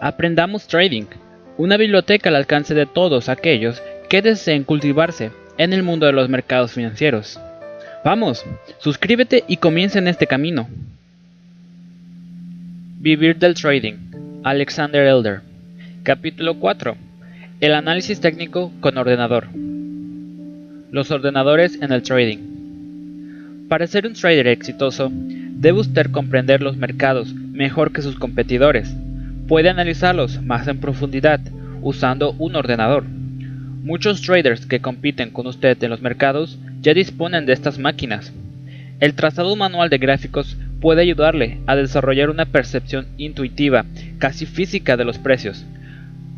Aprendamos Trading, una biblioteca al alcance de todos aquellos que deseen cultivarse en el mundo de los mercados financieros. Vamos, suscríbete y comienza en este camino. Vivir del Trading, Alexander Elder. Capítulo 4. El análisis técnico con ordenador. Los ordenadores en el trading. Para ser un trader exitoso, debe usted comprender los mercados mejor que sus competidores puede analizarlos más en profundidad usando un ordenador. Muchos traders que compiten con usted en los mercados ya disponen de estas máquinas. El trazado manual de gráficos puede ayudarle a desarrollar una percepción intuitiva, casi física de los precios.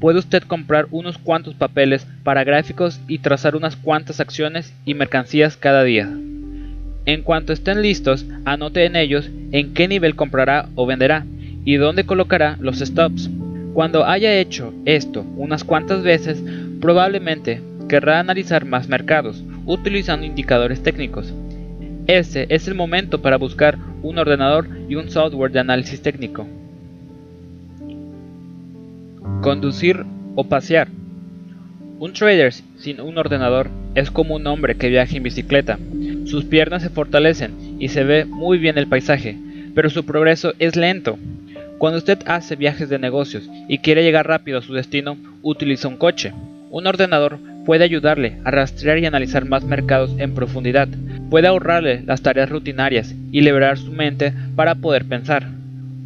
Puede usted comprar unos cuantos papeles para gráficos y trazar unas cuantas acciones y mercancías cada día. En cuanto estén listos, anote en ellos en qué nivel comprará o venderá y dónde colocará los stops. Cuando haya hecho esto unas cuantas veces, probablemente querrá analizar más mercados utilizando indicadores técnicos. Ese es el momento para buscar un ordenador y un software de análisis técnico. Conducir o pasear. Un trader sin un ordenador es como un hombre que viaja en bicicleta. Sus piernas se fortalecen y se ve muy bien el paisaje, pero su progreso es lento. Cuando usted hace viajes de negocios y quiere llegar rápido a su destino, utiliza un coche. Un ordenador puede ayudarle a rastrear y analizar más mercados en profundidad, puede ahorrarle las tareas rutinarias y liberar su mente para poder pensar.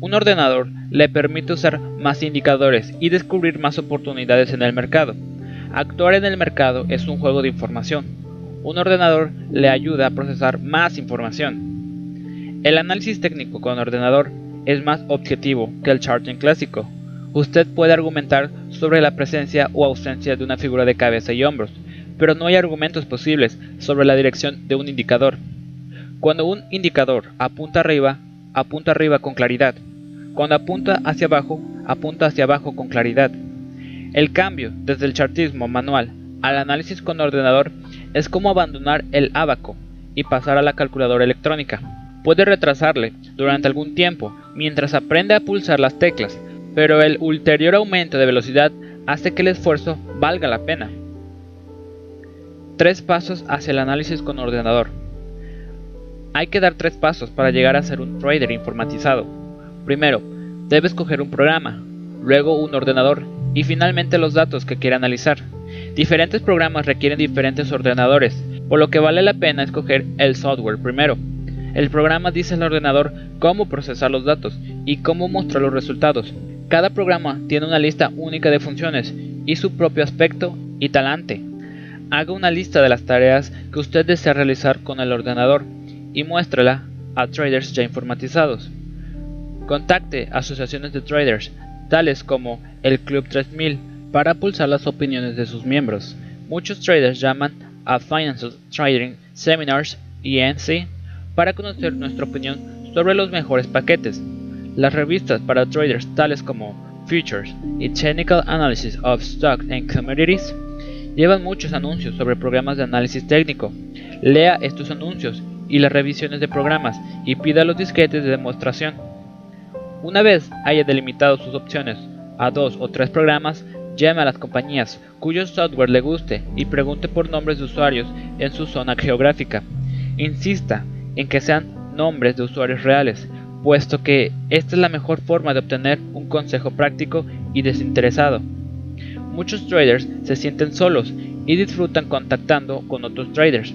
Un ordenador le permite usar más indicadores y descubrir más oportunidades en el mercado. Actuar en el mercado es un juego de información. Un ordenador le ayuda a procesar más información. El análisis técnico con ordenador es más objetivo que el charting clásico. Usted puede argumentar sobre la presencia o ausencia de una figura de cabeza y hombros, pero no hay argumentos posibles sobre la dirección de un indicador. Cuando un indicador apunta arriba, apunta arriba con claridad. Cuando apunta hacia abajo, apunta hacia abajo con claridad. El cambio desde el chartismo manual al análisis con ordenador es como abandonar el abaco y pasar a la calculadora electrónica. Puede retrasarle durante algún tiempo mientras aprende a pulsar las teclas, pero el ulterior aumento de velocidad hace que el esfuerzo valga la pena. Tres pasos hacia el análisis con ordenador. Hay que dar tres pasos para llegar a ser un trader informatizado. Primero, debe escoger un programa, luego un ordenador y finalmente los datos que quiere analizar. Diferentes programas requieren diferentes ordenadores, por lo que vale la pena escoger el software primero. El programa dice al ordenador cómo procesar los datos y cómo mostrar los resultados. Cada programa tiene una lista única de funciones y su propio aspecto y talante. Haga una lista de las tareas que usted desea realizar con el ordenador y muéstrala a traders ya informatizados. Contacte asociaciones de traders, tales como el Club 3000, para pulsar las opiniones de sus miembros. Muchos traders llaman a Financial Trading Seminars ENC para conocer nuestra opinión sobre los mejores paquetes. Las revistas para traders tales como Futures y Technical Analysis of Stocks and Commodities llevan muchos anuncios sobre programas de análisis técnico. Lea estos anuncios y las revisiones de programas y pida los disquetes de demostración. Una vez haya delimitado sus opciones a dos o tres programas, llame a las compañías cuyo software le guste y pregunte por nombres de usuarios en su zona geográfica. Insista en que sean nombres de usuarios reales, puesto que esta es la mejor forma de obtener un consejo práctico y desinteresado. Muchos traders se sienten solos y disfrutan contactando con otros traders.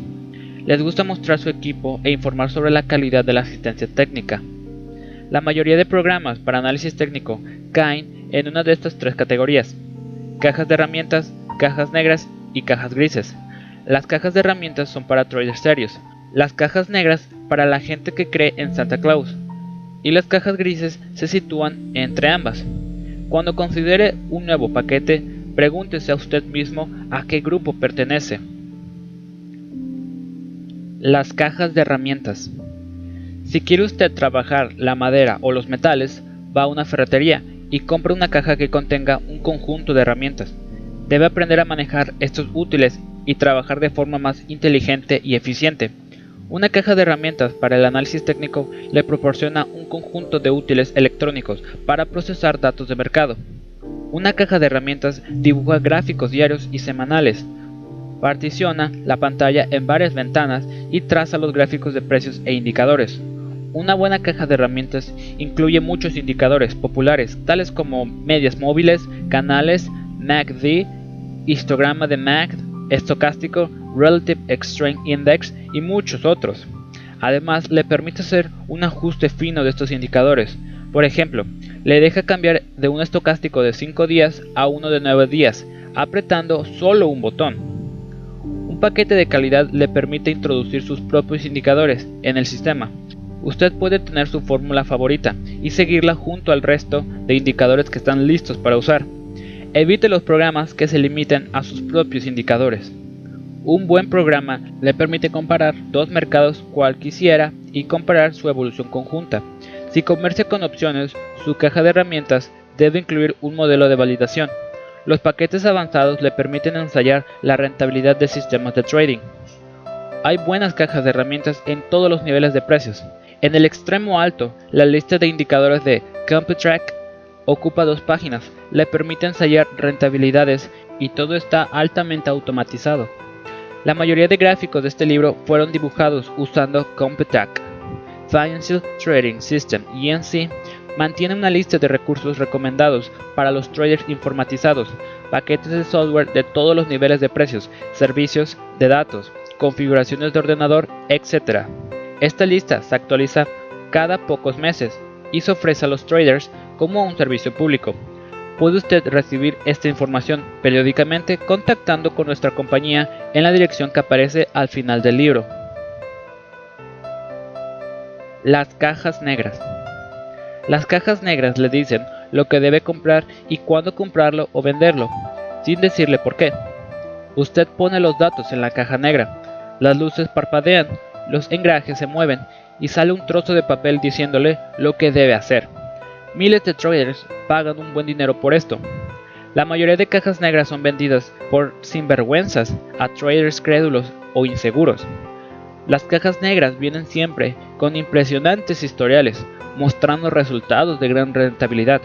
Les gusta mostrar su equipo e informar sobre la calidad de la asistencia técnica. La mayoría de programas para análisis técnico caen en una de estas tres categorías. Cajas de herramientas, cajas negras y cajas grises. Las cajas de herramientas son para traders serios, las cajas negras para la gente que cree en Santa Claus y las cajas grises se sitúan entre ambas. Cuando considere un nuevo paquete, pregúntese a usted mismo a qué grupo pertenece. Las cajas de herramientas. Si quiere usted trabajar la madera o los metales, va a una ferretería y compra una caja que contenga un conjunto de herramientas. Debe aprender a manejar estos útiles y trabajar de forma más inteligente y eficiente. Una caja de herramientas para el análisis técnico le proporciona un conjunto de útiles electrónicos para procesar datos de mercado. Una caja de herramientas dibuja gráficos diarios y semanales, particiona la pantalla en varias ventanas y traza los gráficos de precios e indicadores. Una buena caja de herramientas incluye muchos indicadores populares, tales como medias móviles, canales, MACD, histograma de MACD, estocástico, Relative Extreme Index y muchos otros. Además, le permite hacer un ajuste fino de estos indicadores. Por ejemplo, le deja cambiar de un estocástico de 5 días a uno de 9 días, apretando solo un botón. Un paquete de calidad le permite introducir sus propios indicadores en el sistema. Usted puede tener su fórmula favorita y seguirla junto al resto de indicadores que están listos para usar. Evite los programas que se limiten a sus propios indicadores. Un buen programa le permite comparar dos mercados cual quisiera y comparar su evolución conjunta. Si comercia con opciones, su caja de herramientas debe incluir un modelo de validación. Los paquetes avanzados le permiten ensayar la rentabilidad de sistemas de trading. Hay buenas cajas de herramientas en todos los niveles de precios. En el extremo alto, la lista de indicadores de CompuTrack ocupa dos páginas, le permite ensayar rentabilidades y todo está altamente automatizado. La mayoría de gráficos de este libro fueron dibujados usando CompuTrack. Financial Trading System y sí mantiene una lista de recursos recomendados para los traders informatizados, paquetes de software de todos los niveles de precios, servicios de datos, configuraciones de ordenador, etc. Esta lista se actualiza cada pocos meses y se ofrece a los traders como un servicio público. Puede usted recibir esta información periódicamente contactando con nuestra compañía en la dirección que aparece al final del libro. Las cajas negras. Las cajas negras le dicen lo que debe comprar y cuándo comprarlo o venderlo, sin decirle por qué. Usted pone los datos en la caja negra, las luces parpadean, los engrajes se mueven y sale un trozo de papel diciéndole lo que debe hacer. Miles de traders pagan un buen dinero por esto. La mayoría de cajas negras son vendidas por sinvergüenzas a traders crédulos o inseguros. Las cajas negras vienen siempre con impresionantes historiales, mostrando resultados de gran rentabilidad.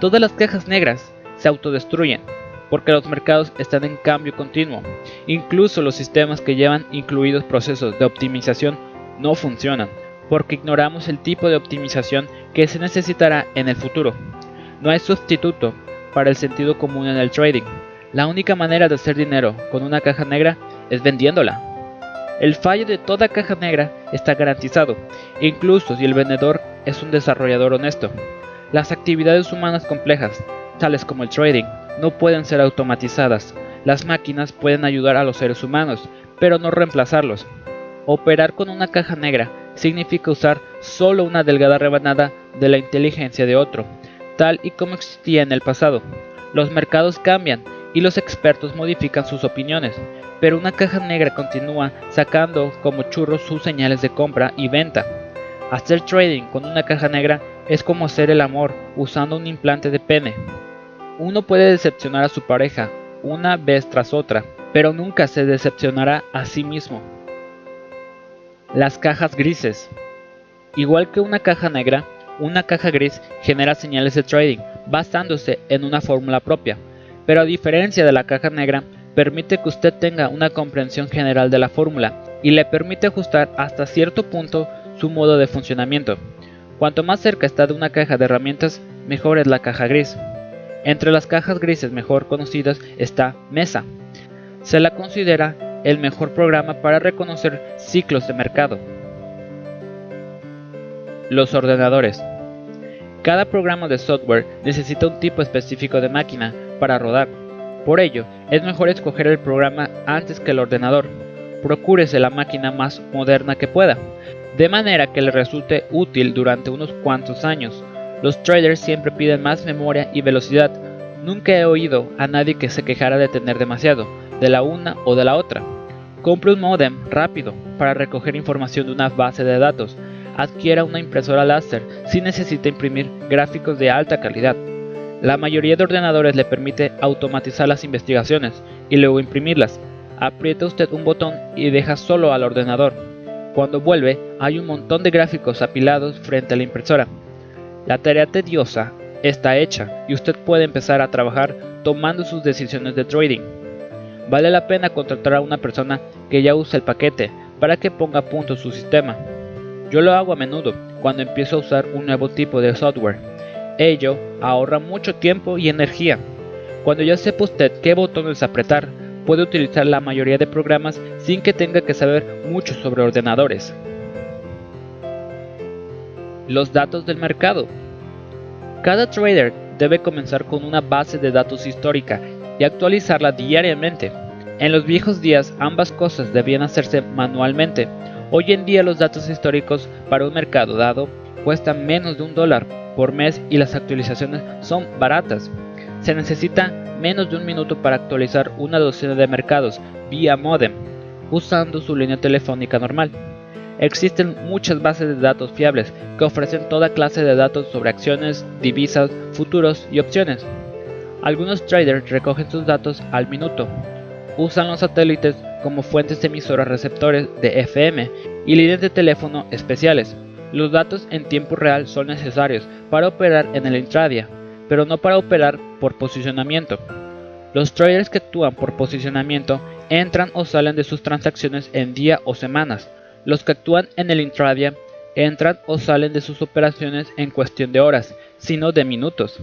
Todas las cajas negras se autodestruyen, porque los mercados están en cambio continuo. Incluso los sistemas que llevan incluidos procesos de optimización no funcionan, porque ignoramos el tipo de optimización que se necesitará en el futuro. No hay sustituto para el sentido común en el trading. La única manera de hacer dinero con una caja negra es vendiéndola. El fallo de toda caja negra está garantizado, incluso si el vendedor es un desarrollador honesto. Las actividades humanas complejas, tales como el trading, no pueden ser automatizadas. Las máquinas pueden ayudar a los seres humanos, pero no reemplazarlos. Operar con una caja negra significa usar solo una delgada rebanada de la inteligencia de otro, tal y como existía en el pasado. Los mercados cambian y los expertos modifican sus opiniones, pero una caja negra continúa sacando como churros sus señales de compra y venta. Hacer trading con una caja negra es como hacer el amor usando un implante de pene. Uno puede decepcionar a su pareja una vez tras otra, pero nunca se decepcionará a sí mismo. Las cajas grises. Igual que una caja negra, una caja gris genera señales de trading basándose en una fórmula propia, pero a diferencia de la caja negra, permite que usted tenga una comprensión general de la fórmula y le permite ajustar hasta cierto punto su modo de funcionamiento. Cuanto más cerca está de una caja de herramientas, mejor es la caja gris. Entre las cajas grises mejor conocidas está Mesa. Se la considera el mejor programa para reconocer ciclos de mercado. Los ordenadores. Cada programa de software necesita un tipo específico de máquina para rodar. Por ello, es mejor escoger el programa antes que el ordenador. Procúrese la máquina más moderna que pueda, de manera que le resulte útil durante unos cuantos años. Los traders siempre piden más memoria y velocidad. Nunca he oído a nadie que se quejara de tener demasiado, de la una o de la otra. Compre un modem rápido para recoger información de una base de datos. Adquiera una impresora láser si necesita imprimir gráficos de alta calidad. La mayoría de ordenadores le permite automatizar las investigaciones y luego imprimirlas. Aprieta usted un botón y deja solo al ordenador. Cuando vuelve, hay un montón de gráficos apilados frente a la impresora. La tarea tediosa está hecha y usted puede empezar a trabajar tomando sus decisiones de trading. Vale la pena contratar a una persona que ya usa el paquete para que ponga a punto su sistema. Yo lo hago a menudo cuando empiezo a usar un nuevo tipo de software. Ello ahorra mucho tiempo y energía. Cuando ya sepa usted qué botones apretar, puede utilizar la mayoría de programas sin que tenga que saber mucho sobre ordenadores. Los datos del mercado. Cada trader debe comenzar con una base de datos histórica y actualizarla diariamente. En los viejos días ambas cosas debían hacerse manualmente. Hoy en día los datos históricos para un mercado dado cuestan menos de un dólar por mes y las actualizaciones son baratas. Se necesita menos de un minuto para actualizar una docena de mercados vía modem usando su línea telefónica normal. Existen muchas bases de datos fiables que ofrecen toda clase de datos sobre acciones, divisas, futuros y opciones. Algunos traders recogen sus datos al minuto. Usan los satélites como fuentes emisoras receptores de FM y líneas de teléfono especiales. Los datos en tiempo real son necesarios para operar en el intradia, pero no para operar por posicionamiento. Los traders que actúan por posicionamiento entran o salen de sus transacciones en día o semanas, los que actúan en el intradia entran o salen de sus operaciones en cuestión de horas, sino de minutos.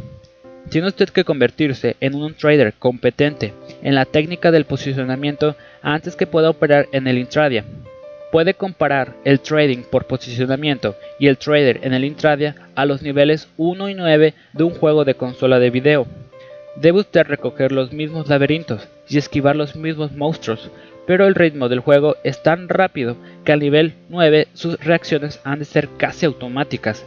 Tiene usted que convertirse en un trader competente en la técnica del posicionamiento antes que pueda operar en el intradia. Puede comparar el trading por posicionamiento y el trader en el intradia a los niveles 1 y 9 de un juego de consola de video. Debe usted recoger los mismos laberintos y esquivar los mismos monstruos, pero el ritmo del juego es tan rápido que al nivel 9 sus reacciones han de ser casi automáticas.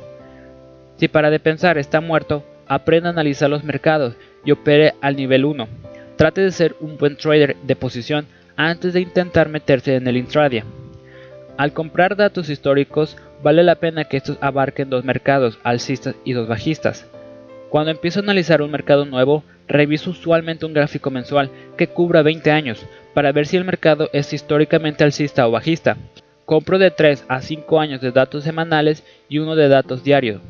Si para de pensar está muerto, aprenda a analizar los mercados y opere al nivel 1. Trate de ser un buen trader de posición antes de intentar meterse en el intradia. Al comprar datos históricos, vale la pena que estos abarquen dos mercados, alcistas y dos bajistas. Cuando empiezo a analizar un mercado nuevo, reviso usualmente un gráfico mensual que cubra 20 años para ver si el mercado es históricamente alcista o bajista. Compro de 3 a 5 años de datos semanales y uno de datos diarios.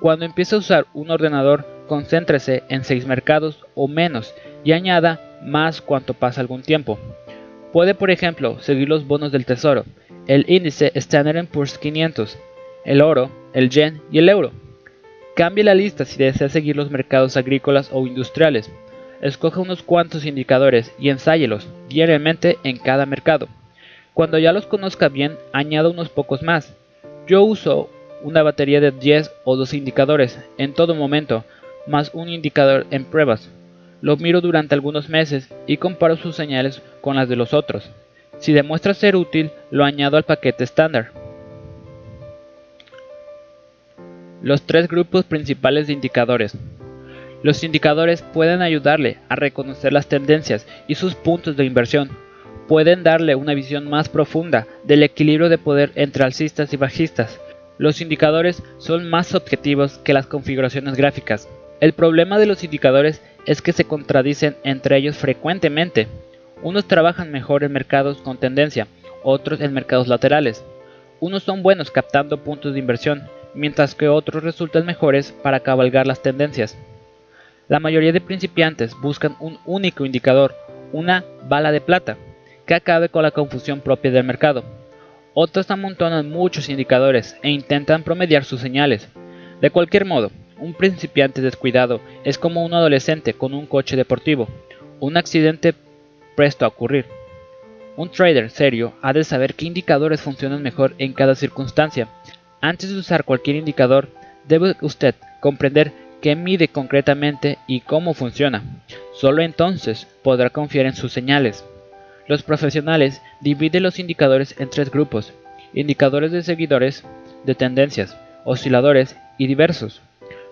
Cuando empiece a usar un ordenador, concéntrese en 6 mercados o menos y añada más cuanto pasa algún tiempo. Puede por ejemplo seguir los bonos del tesoro, el índice Standard Poor's 500, el oro, el yen y el euro. Cambie la lista si desea seguir los mercados agrícolas o industriales. Escoja unos cuantos indicadores y ensáyelos diariamente en cada mercado. Cuando ya los conozca bien, añada unos pocos más. Yo uso una batería de 10 o 12 indicadores en todo momento, más un indicador en pruebas. Lo miro durante algunos meses y comparo sus señales con las de los otros. Si demuestra ser útil, lo añado al paquete estándar. Los tres grupos principales de indicadores. Los indicadores pueden ayudarle a reconocer las tendencias y sus puntos de inversión. Pueden darle una visión más profunda del equilibrio de poder entre alcistas y bajistas. Los indicadores son más objetivos que las configuraciones gráficas. El problema de los indicadores es que se contradicen entre ellos frecuentemente. Unos trabajan mejor en mercados con tendencia, otros en mercados laterales. Unos son buenos captando puntos de inversión, mientras que otros resultan mejores para cabalgar las tendencias. La mayoría de principiantes buscan un único indicador, una bala de plata, que acabe con la confusión propia del mercado. Otros amontonan muchos indicadores e intentan promediar sus señales. De cualquier modo, un principiante descuidado es como un adolescente con un coche deportivo, un accidente presto a ocurrir. Un trader serio ha de saber qué indicadores funcionan mejor en cada circunstancia. Antes de usar cualquier indicador, debe usted comprender qué mide concretamente y cómo funciona. Solo entonces podrá confiar en sus señales. Los profesionales dividen los indicadores en tres grupos, indicadores de seguidores, de tendencias, osciladores y diversos.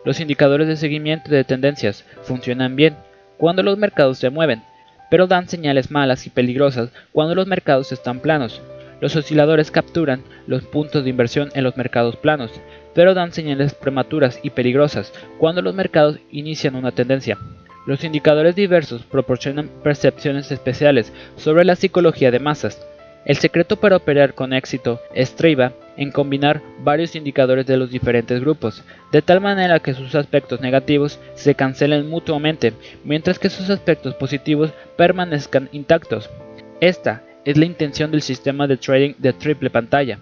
Los indicadores de seguimiento de tendencias funcionan bien cuando los mercados se mueven, pero dan señales malas y peligrosas cuando los mercados están planos. Los osciladores capturan los puntos de inversión en los mercados planos, pero dan señales prematuras y peligrosas cuando los mercados inician una tendencia. Los indicadores diversos proporcionan percepciones especiales sobre la psicología de masas. El secreto para operar con éxito estriba en combinar varios indicadores de los diferentes grupos, de tal manera que sus aspectos negativos se cancelen mutuamente, mientras que sus aspectos positivos permanezcan intactos. Esta es la intención del sistema de trading de triple pantalla.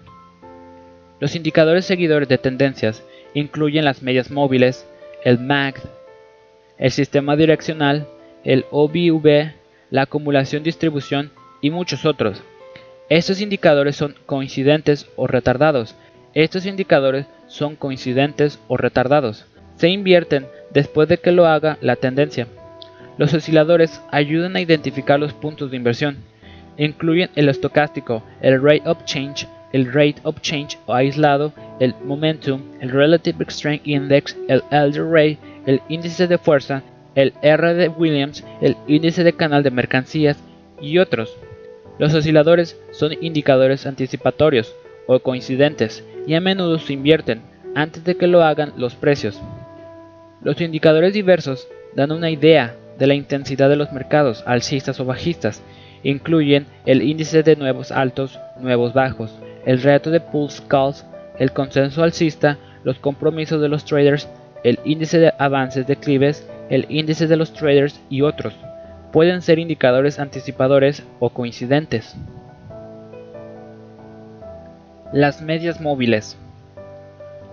Los indicadores seguidores de tendencias incluyen las medias móviles, el MACD, el sistema direccional, el OBV, la acumulación-distribución y muchos otros. Estos indicadores son coincidentes o retardados. Estos indicadores son coincidentes o retardados. Se invierten después de que lo haga la tendencia. Los osciladores ayudan a identificar los puntos de inversión. Incluyen el estocástico, el rate of change, el rate of change aislado, el momentum, el relative strength index, el elder rate, el índice de fuerza, el R de Williams, el índice de canal de mercancías y otros. Los osciladores son indicadores anticipatorios o coincidentes y a menudo se invierten antes de que lo hagan los precios. Los indicadores diversos dan una idea de la intensidad de los mercados alcistas o bajistas. Incluyen el índice de nuevos altos, nuevos bajos, el reto de pulse calls, el consenso alcista, los compromisos de los traders, el índice de avances declives, el índice de los traders y otros pueden ser indicadores anticipadores o coincidentes. Las medias móviles.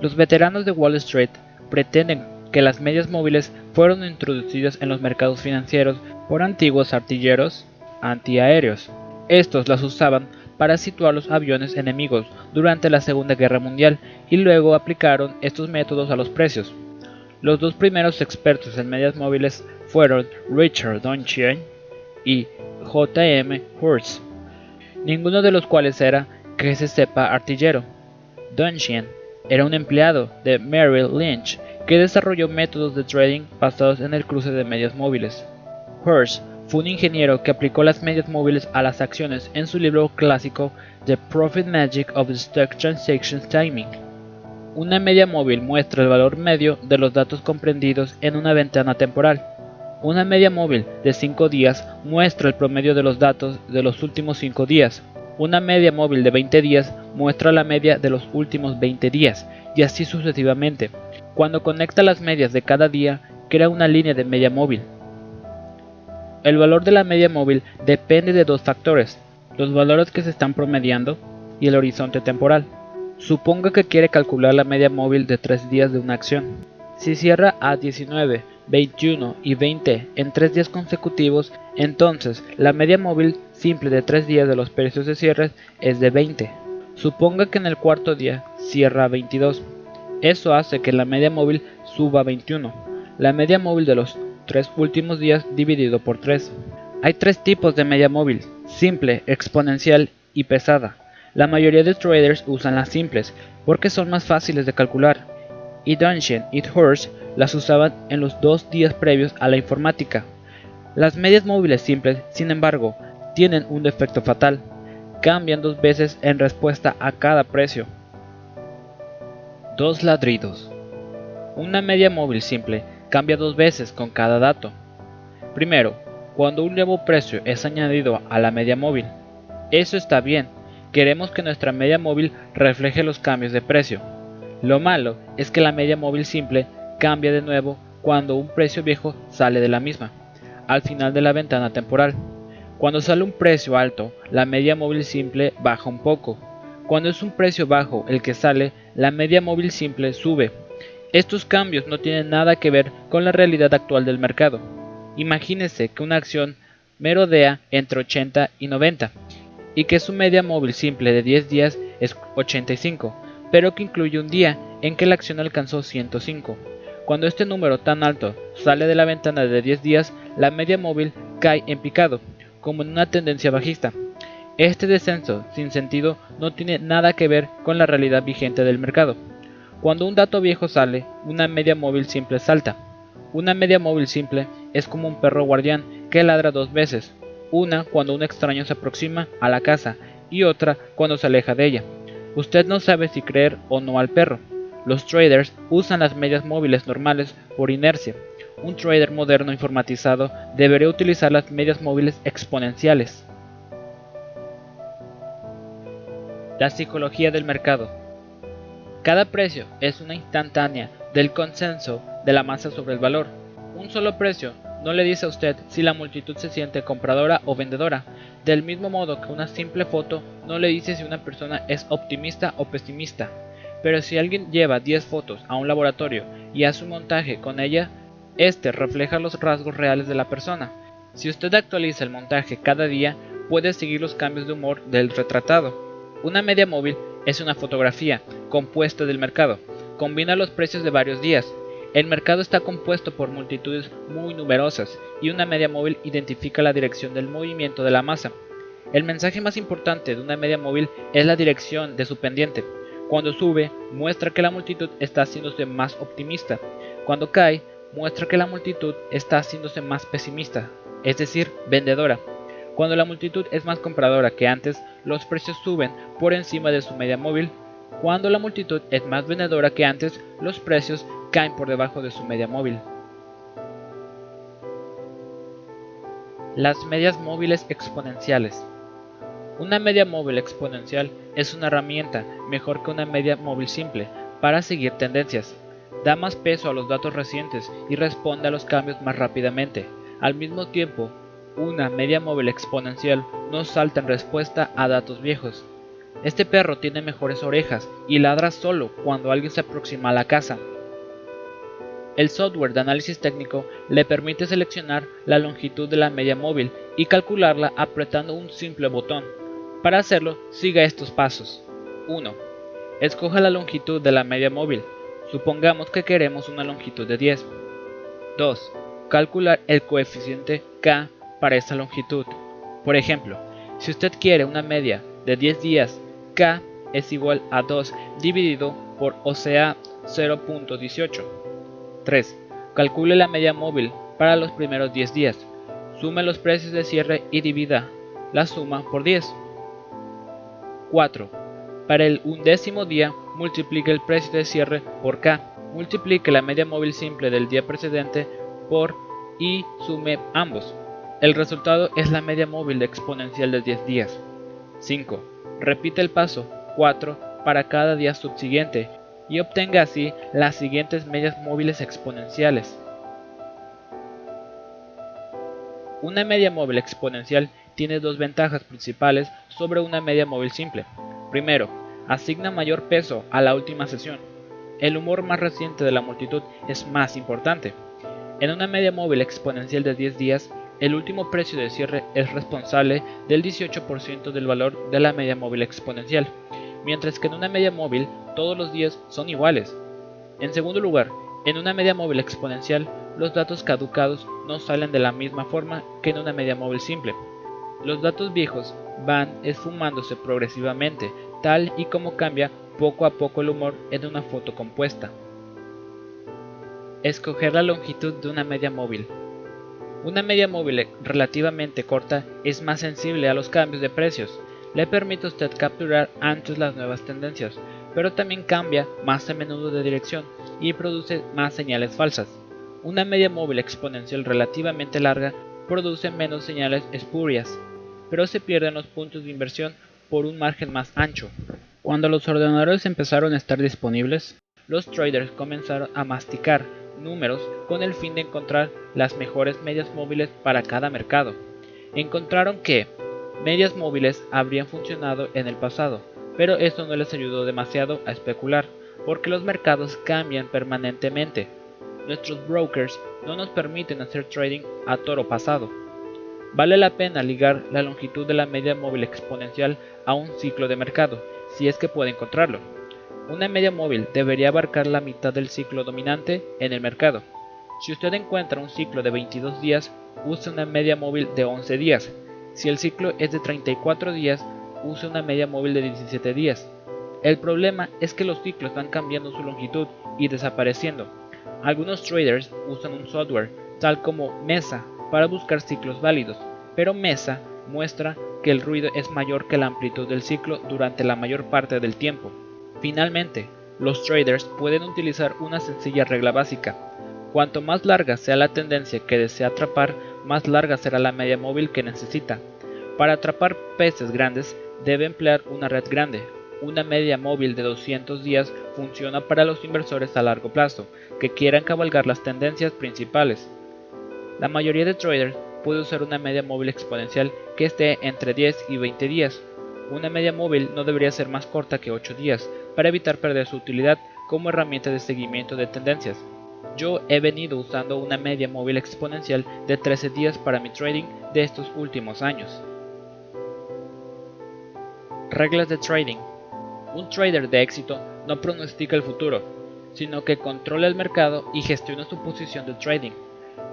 Los veteranos de Wall Street pretenden que las medias móviles fueron introducidas en los mercados financieros por antiguos artilleros antiaéreos. Estos las usaban para situar los aviones enemigos durante la Segunda Guerra Mundial y luego aplicaron estos métodos a los precios. Los dos primeros expertos en medias móviles fueron Richard Donchien y J.M. Hurst, ninguno de los cuales era, que se sepa, artillero. Donchien era un empleado de Merrill Lynch que desarrolló métodos de trading basados en el cruce de medias móviles. Hurst fue un ingeniero que aplicó las medias móviles a las acciones en su libro clásico The Profit Magic of the Stock Transaction Timing. Una media móvil muestra el valor medio de los datos comprendidos en una ventana temporal. Una media móvil de 5 días muestra el promedio de los datos de los últimos 5 días. Una media móvil de 20 días muestra la media de los últimos 20 días, y así sucesivamente. Cuando conecta las medias de cada día, crea una línea de media móvil. El valor de la media móvil depende de dos factores, los valores que se están promediando y el horizonte temporal. Suponga que quiere calcular la media móvil de 3 días de una acción. Si cierra a 19, 21 y 20 en 3 días consecutivos, entonces la media móvil simple de 3 días de los precios de cierre es de 20. Suponga que en el cuarto día cierra a 22. Eso hace que la media móvil suba a 21. La media móvil de los 3 últimos días dividido por 3. Hay tres tipos de media móvil, simple, exponencial y pesada. La mayoría de traders usan las simples porque son más fáciles de calcular, y Dungeon y Horse las usaban en los dos días previos a la informática. Las medias móviles simples, sin embargo, tienen un defecto fatal, cambian dos veces en respuesta a cada precio. Dos ladridos. Una media móvil simple cambia dos veces con cada dato. Primero, cuando un nuevo precio es añadido a la media móvil. Eso está bien, Queremos que nuestra media móvil refleje los cambios de precio. Lo malo es que la media móvil simple cambia de nuevo cuando un precio viejo sale de la misma, al final de la ventana temporal. Cuando sale un precio alto, la media móvil simple baja un poco. Cuando es un precio bajo el que sale, la media móvil simple sube. Estos cambios no tienen nada que ver con la realidad actual del mercado. Imagínese que una acción merodea entre 80 y 90 y que su media móvil simple de 10 días es 85, pero que incluye un día en que la acción alcanzó 105. Cuando este número tan alto sale de la ventana de 10 días, la media móvil cae en picado, como en una tendencia bajista. Este descenso sin sentido no tiene nada que ver con la realidad vigente del mercado. Cuando un dato viejo sale, una media móvil simple salta. Una media móvil simple es como un perro guardián que ladra dos veces, una cuando un extraño se aproxima a la casa y otra cuando se aleja de ella. Usted no sabe si creer o no al perro. Los traders usan las medias móviles normales por inercia. Un trader moderno informatizado debería utilizar las medias móviles exponenciales. La psicología del mercado. Cada precio es una instantánea del consenso de la masa sobre el valor. Un solo precio no le dice a usted si la multitud se siente compradora o vendedora, del mismo modo que una simple foto no le dice si una persona es optimista o pesimista. Pero si alguien lleva 10 fotos a un laboratorio y hace un montaje con ella, este refleja los rasgos reales de la persona. Si usted actualiza el montaje cada día, puede seguir los cambios de humor del retratado. Una media móvil es una fotografía compuesta del mercado. Combina los precios de varios días. El mercado está compuesto por multitudes muy numerosas y una media móvil identifica la dirección del movimiento de la masa. El mensaje más importante de una media móvil es la dirección de su pendiente. Cuando sube, muestra que la multitud está haciéndose más optimista. Cuando cae, muestra que la multitud está haciéndose más pesimista, es decir, vendedora. Cuando la multitud es más compradora que antes, los precios suben por encima de su media móvil. Cuando la multitud es más vendedora que antes, los precios caen por debajo de su media móvil. Las medias móviles exponenciales. Una media móvil exponencial es una herramienta mejor que una media móvil simple para seguir tendencias. Da más peso a los datos recientes y responde a los cambios más rápidamente. Al mismo tiempo, una media móvil exponencial no salta en respuesta a datos viejos. Este perro tiene mejores orejas y ladra solo cuando alguien se aproxima a la casa. El software de análisis técnico le permite seleccionar la longitud de la media móvil y calcularla apretando un simple botón. Para hacerlo, siga estos pasos. 1. Escoja la longitud de la media móvil. Supongamos que queremos una longitud de 10. 2. Calcular el coeficiente K para esta longitud. Por ejemplo, si usted quiere una media de 10 días, K es igual a 2 dividido por OCA 0.18. 3. Calcule la media móvil para los primeros 10 días. Sume los precios de cierre y divida la suma por 10. 4. Para el undécimo día, multiplique el precio de cierre por K. Multiplique la media móvil simple del día precedente por y sume ambos. El resultado es la media móvil exponencial de 10 días. 5. Repite el paso 4 para cada día subsiguiente y obtenga así las siguientes medias móviles exponenciales. Una media móvil exponencial tiene dos ventajas principales sobre una media móvil simple. Primero, asigna mayor peso a la última sesión. El humor más reciente de la multitud es más importante. En una media móvil exponencial de 10 días, el último precio de cierre es responsable del 18% del valor de la media móvil exponencial, mientras que en una media móvil todos los días son iguales. En segundo lugar, en una media móvil exponencial los datos caducados no salen de la misma forma que en una media móvil simple. Los datos viejos van esfumándose progresivamente, tal y como cambia poco a poco el humor en una foto compuesta. Escoger la longitud de una media móvil. Una media móvil relativamente corta es más sensible a los cambios de precios, le permite a usted capturar antes las nuevas tendencias, pero también cambia más a menudo de dirección y produce más señales falsas. Una media móvil exponencial relativamente larga produce menos señales espurias, pero se pierden los puntos de inversión por un margen más ancho. Cuando los ordenadores empezaron a estar disponibles, los traders comenzaron a masticar números con el fin de encontrar las mejores medias móviles para cada mercado. Encontraron que medias móviles habrían funcionado en el pasado, pero esto no les ayudó demasiado a especular, porque los mercados cambian permanentemente. Nuestros brokers no nos permiten hacer trading a toro pasado. Vale la pena ligar la longitud de la media móvil exponencial a un ciclo de mercado, si es que puede encontrarlo. Una media móvil debería abarcar la mitad del ciclo dominante en el mercado. Si usted encuentra un ciclo de 22 días, use una media móvil de 11 días. Si el ciclo es de 34 días, use una media móvil de 17 días. El problema es que los ciclos van cambiando su longitud y desapareciendo. Algunos traders usan un software, tal como Mesa, para buscar ciclos válidos, pero Mesa muestra que el ruido es mayor que la amplitud del ciclo durante la mayor parte del tiempo. Finalmente, los traders pueden utilizar una sencilla regla básica. Cuanto más larga sea la tendencia que desea atrapar, más larga será la media móvil que necesita. Para atrapar peces grandes, debe emplear una red grande. Una media móvil de 200 días funciona para los inversores a largo plazo que quieran cabalgar las tendencias principales. La mayoría de traders puede usar una media móvil exponencial que esté entre 10 y 20 días. Una media móvil no debería ser más corta que 8 días para evitar perder su utilidad como herramienta de seguimiento de tendencias. Yo he venido usando una media móvil exponencial de 13 días para mi trading de estos últimos años. Reglas de trading un trader de éxito no pronostica el futuro, sino que controla el mercado y gestiona su posición de trading.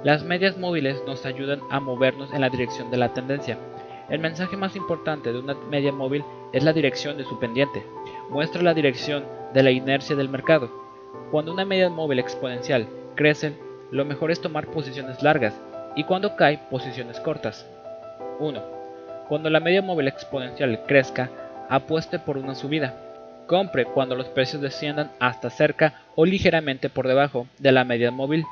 Las medias móviles nos ayudan a movernos en la dirección de la tendencia. El mensaje más importante de una media móvil es la dirección de su pendiente. Muestra la dirección de la inercia del mercado. Cuando una media móvil exponencial crece, lo mejor es tomar posiciones largas y cuando cae, posiciones cortas. 1. Cuando la media móvil exponencial crezca, apueste por una subida. Compre cuando los precios desciendan hasta cerca o ligeramente por debajo de la media móvil.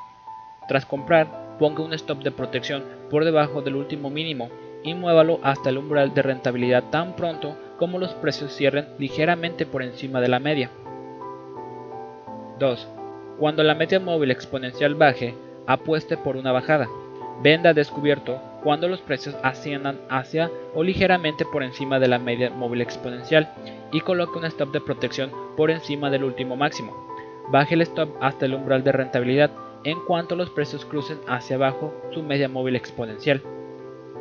Tras comprar, ponga un stop de protección por debajo del último mínimo y muévalo hasta el umbral de rentabilidad tan pronto como los precios cierren ligeramente por encima de la media. 2. Cuando la media móvil exponencial baje, apueste por una bajada. Venda descubierto cuando los precios asciendan hacia o ligeramente por encima de la media móvil exponencial y coloque un stop de protección por encima del último máximo. Baje el stop hasta el umbral de rentabilidad en cuanto los precios crucen hacia abajo su media móvil exponencial.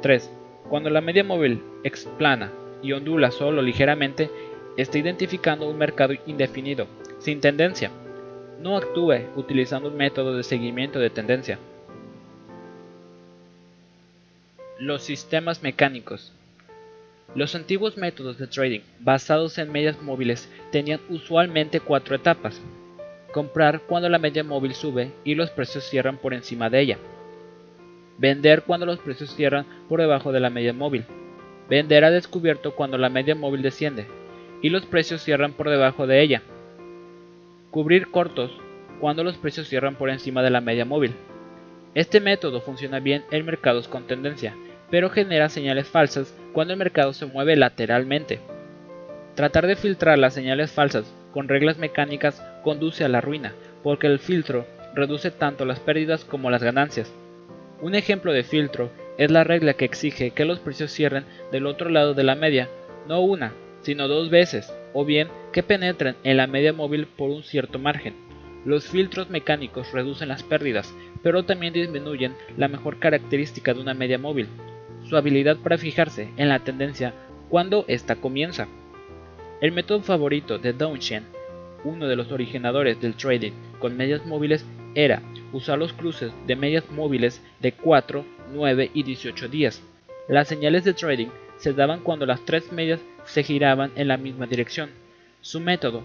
3. Cuando la media móvil explana y ondula solo ligeramente, está identificando un mercado indefinido, sin tendencia. No actúe utilizando un método de seguimiento de tendencia. Los sistemas mecánicos. Los antiguos métodos de trading basados en medias móviles tenían usualmente cuatro etapas. Comprar cuando la media móvil sube y los precios cierran por encima de ella. Vender cuando los precios cierran por debajo de la media móvil. Vender a descubierto cuando la media móvil desciende y los precios cierran por debajo de ella. Cubrir cortos cuando los precios cierran por encima de la media móvil. Este método funciona bien en mercados con tendencia, pero genera señales falsas cuando el mercado se mueve lateralmente. Tratar de filtrar las señales falsas con reglas mecánicas conduce a la ruina, porque el filtro reduce tanto las pérdidas como las ganancias. Un ejemplo de filtro es la regla que exige que los precios cierren del otro lado de la media, no una, sino dos veces, o bien que penetren en la media móvil por un cierto margen. Los filtros mecánicos reducen las pérdidas, pero también disminuyen la mejor característica de una media móvil, su habilidad para fijarse en la tendencia cuando ésta comienza. El método favorito de Shen, uno de los originadores del trading con medias móviles, era usar los cruces de medias móviles de 4, 9 y 18 días. Las señales de trading se daban cuando las tres medias se giraban en la misma dirección. Su método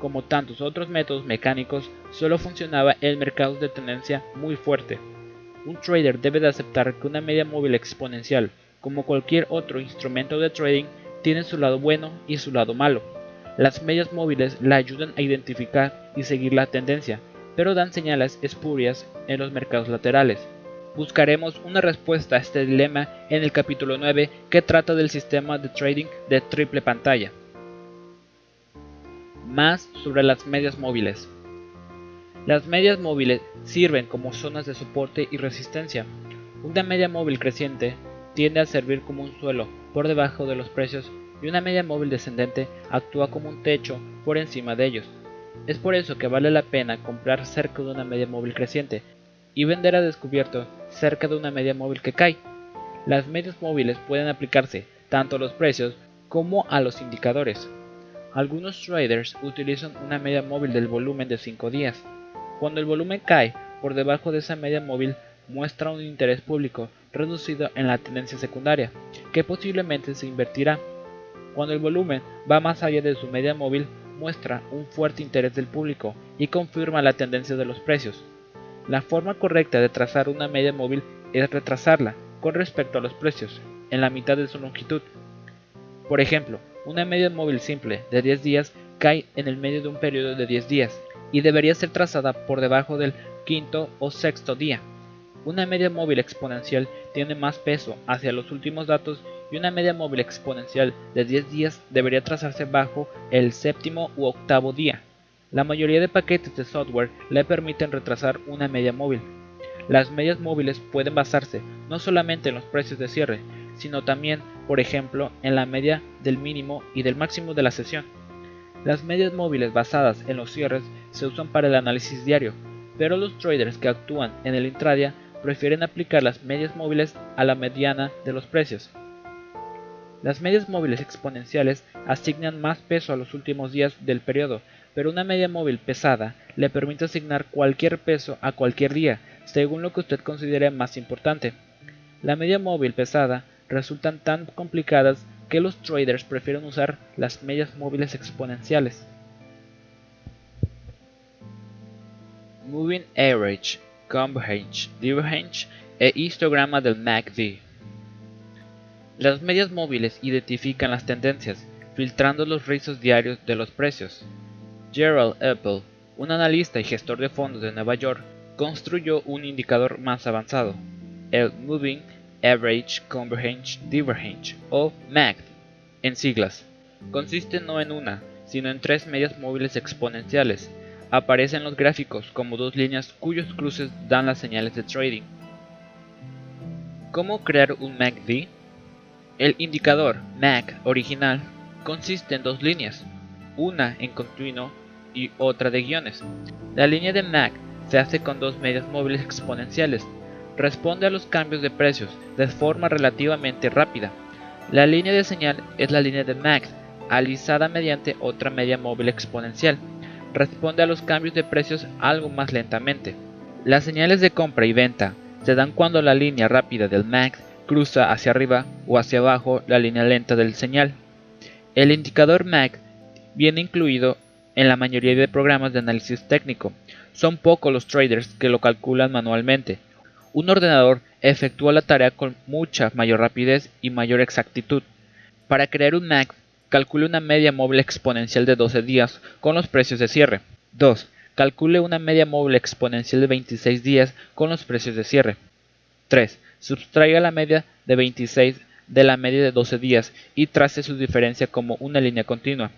como tantos otros métodos mecánicos, solo funcionaba en mercados de tendencia muy fuerte. Un trader debe de aceptar que una media móvil exponencial, como cualquier otro instrumento de trading, tiene su lado bueno y su lado malo. Las medias móviles la ayudan a identificar y seguir la tendencia, pero dan señales espurias en los mercados laterales. Buscaremos una respuesta a este dilema en el capítulo 9 que trata del sistema de trading de triple pantalla. Más sobre las medias móviles. Las medias móviles sirven como zonas de soporte y resistencia. Una media móvil creciente tiende a servir como un suelo por debajo de los precios y una media móvil descendente actúa como un techo por encima de ellos. Es por eso que vale la pena comprar cerca de una media móvil creciente y vender a descubierto cerca de una media móvil que cae. Las medias móviles pueden aplicarse tanto a los precios como a los indicadores. Algunos traders utilizan una media móvil del volumen de 5 días. Cuando el volumen cae por debajo de esa media móvil, muestra un interés público reducido en la tendencia secundaria, que posiblemente se invertirá. Cuando el volumen va más allá de su media móvil, muestra un fuerte interés del público y confirma la tendencia de los precios. La forma correcta de trazar una media móvil es retrasarla con respecto a los precios, en la mitad de su longitud. Por ejemplo, una media móvil simple de 10 días cae en el medio de un periodo de 10 días y debería ser trazada por debajo del quinto o sexto día. Una media móvil exponencial tiene más peso hacia los últimos datos y una media móvil exponencial de 10 días debería trazarse bajo el séptimo u octavo día. La mayoría de paquetes de software le permiten retrasar una media móvil. Las medias móviles pueden basarse no solamente en los precios de cierre, sino también, por ejemplo, en la media del mínimo y del máximo de la sesión. Las medias móviles basadas en los cierres se usan para el análisis diario, pero los traders que actúan en el intradia prefieren aplicar las medias móviles a la mediana de los precios. Las medias móviles exponenciales asignan más peso a los últimos días del periodo, pero una media móvil pesada le permite asignar cualquier peso a cualquier día, según lo que usted considere más importante. La media móvil pesada resultan tan complicadas que los traders prefieren usar las medias móviles exponenciales. Moving Average, Convergence, Divergence e histograma del MACD. Las medias móviles identifican las tendencias, filtrando los rizos diarios de los precios. Gerald Apple, un analista y gestor de fondos de Nueva York, construyó un indicador más avanzado, el Moving Average Convergence Divergence o MACD en siglas. Consiste no en una, sino en tres medias móviles exponenciales. Aparecen los gráficos como dos líneas cuyos cruces dan las señales de trading. ¿Cómo crear un MACD? El indicador MAC original consiste en dos líneas, una en continuo y otra de guiones. La línea de MAC se hace con dos medias móviles exponenciales. Responde a los cambios de precios de forma relativamente rápida. La línea de señal es la línea de MAC, alisada mediante otra media móvil exponencial. Responde a los cambios de precios algo más lentamente. Las señales de compra y venta se dan cuando la línea rápida del MAC cruza hacia arriba o hacia abajo la línea lenta del señal. El indicador MAC viene incluido en la mayoría de programas de análisis técnico. Son pocos los traders que lo calculan manualmente. Un ordenador efectúa la tarea con mucha mayor rapidez y mayor exactitud. Para crear un MAC, calcule una media móvil exponencial de 12 días con los precios de cierre. 2. Calcule una media móvil exponencial de 26 días con los precios de cierre. 3. Subtraiga la media de 26 de la media de 12 días y trace su diferencia como una línea continua.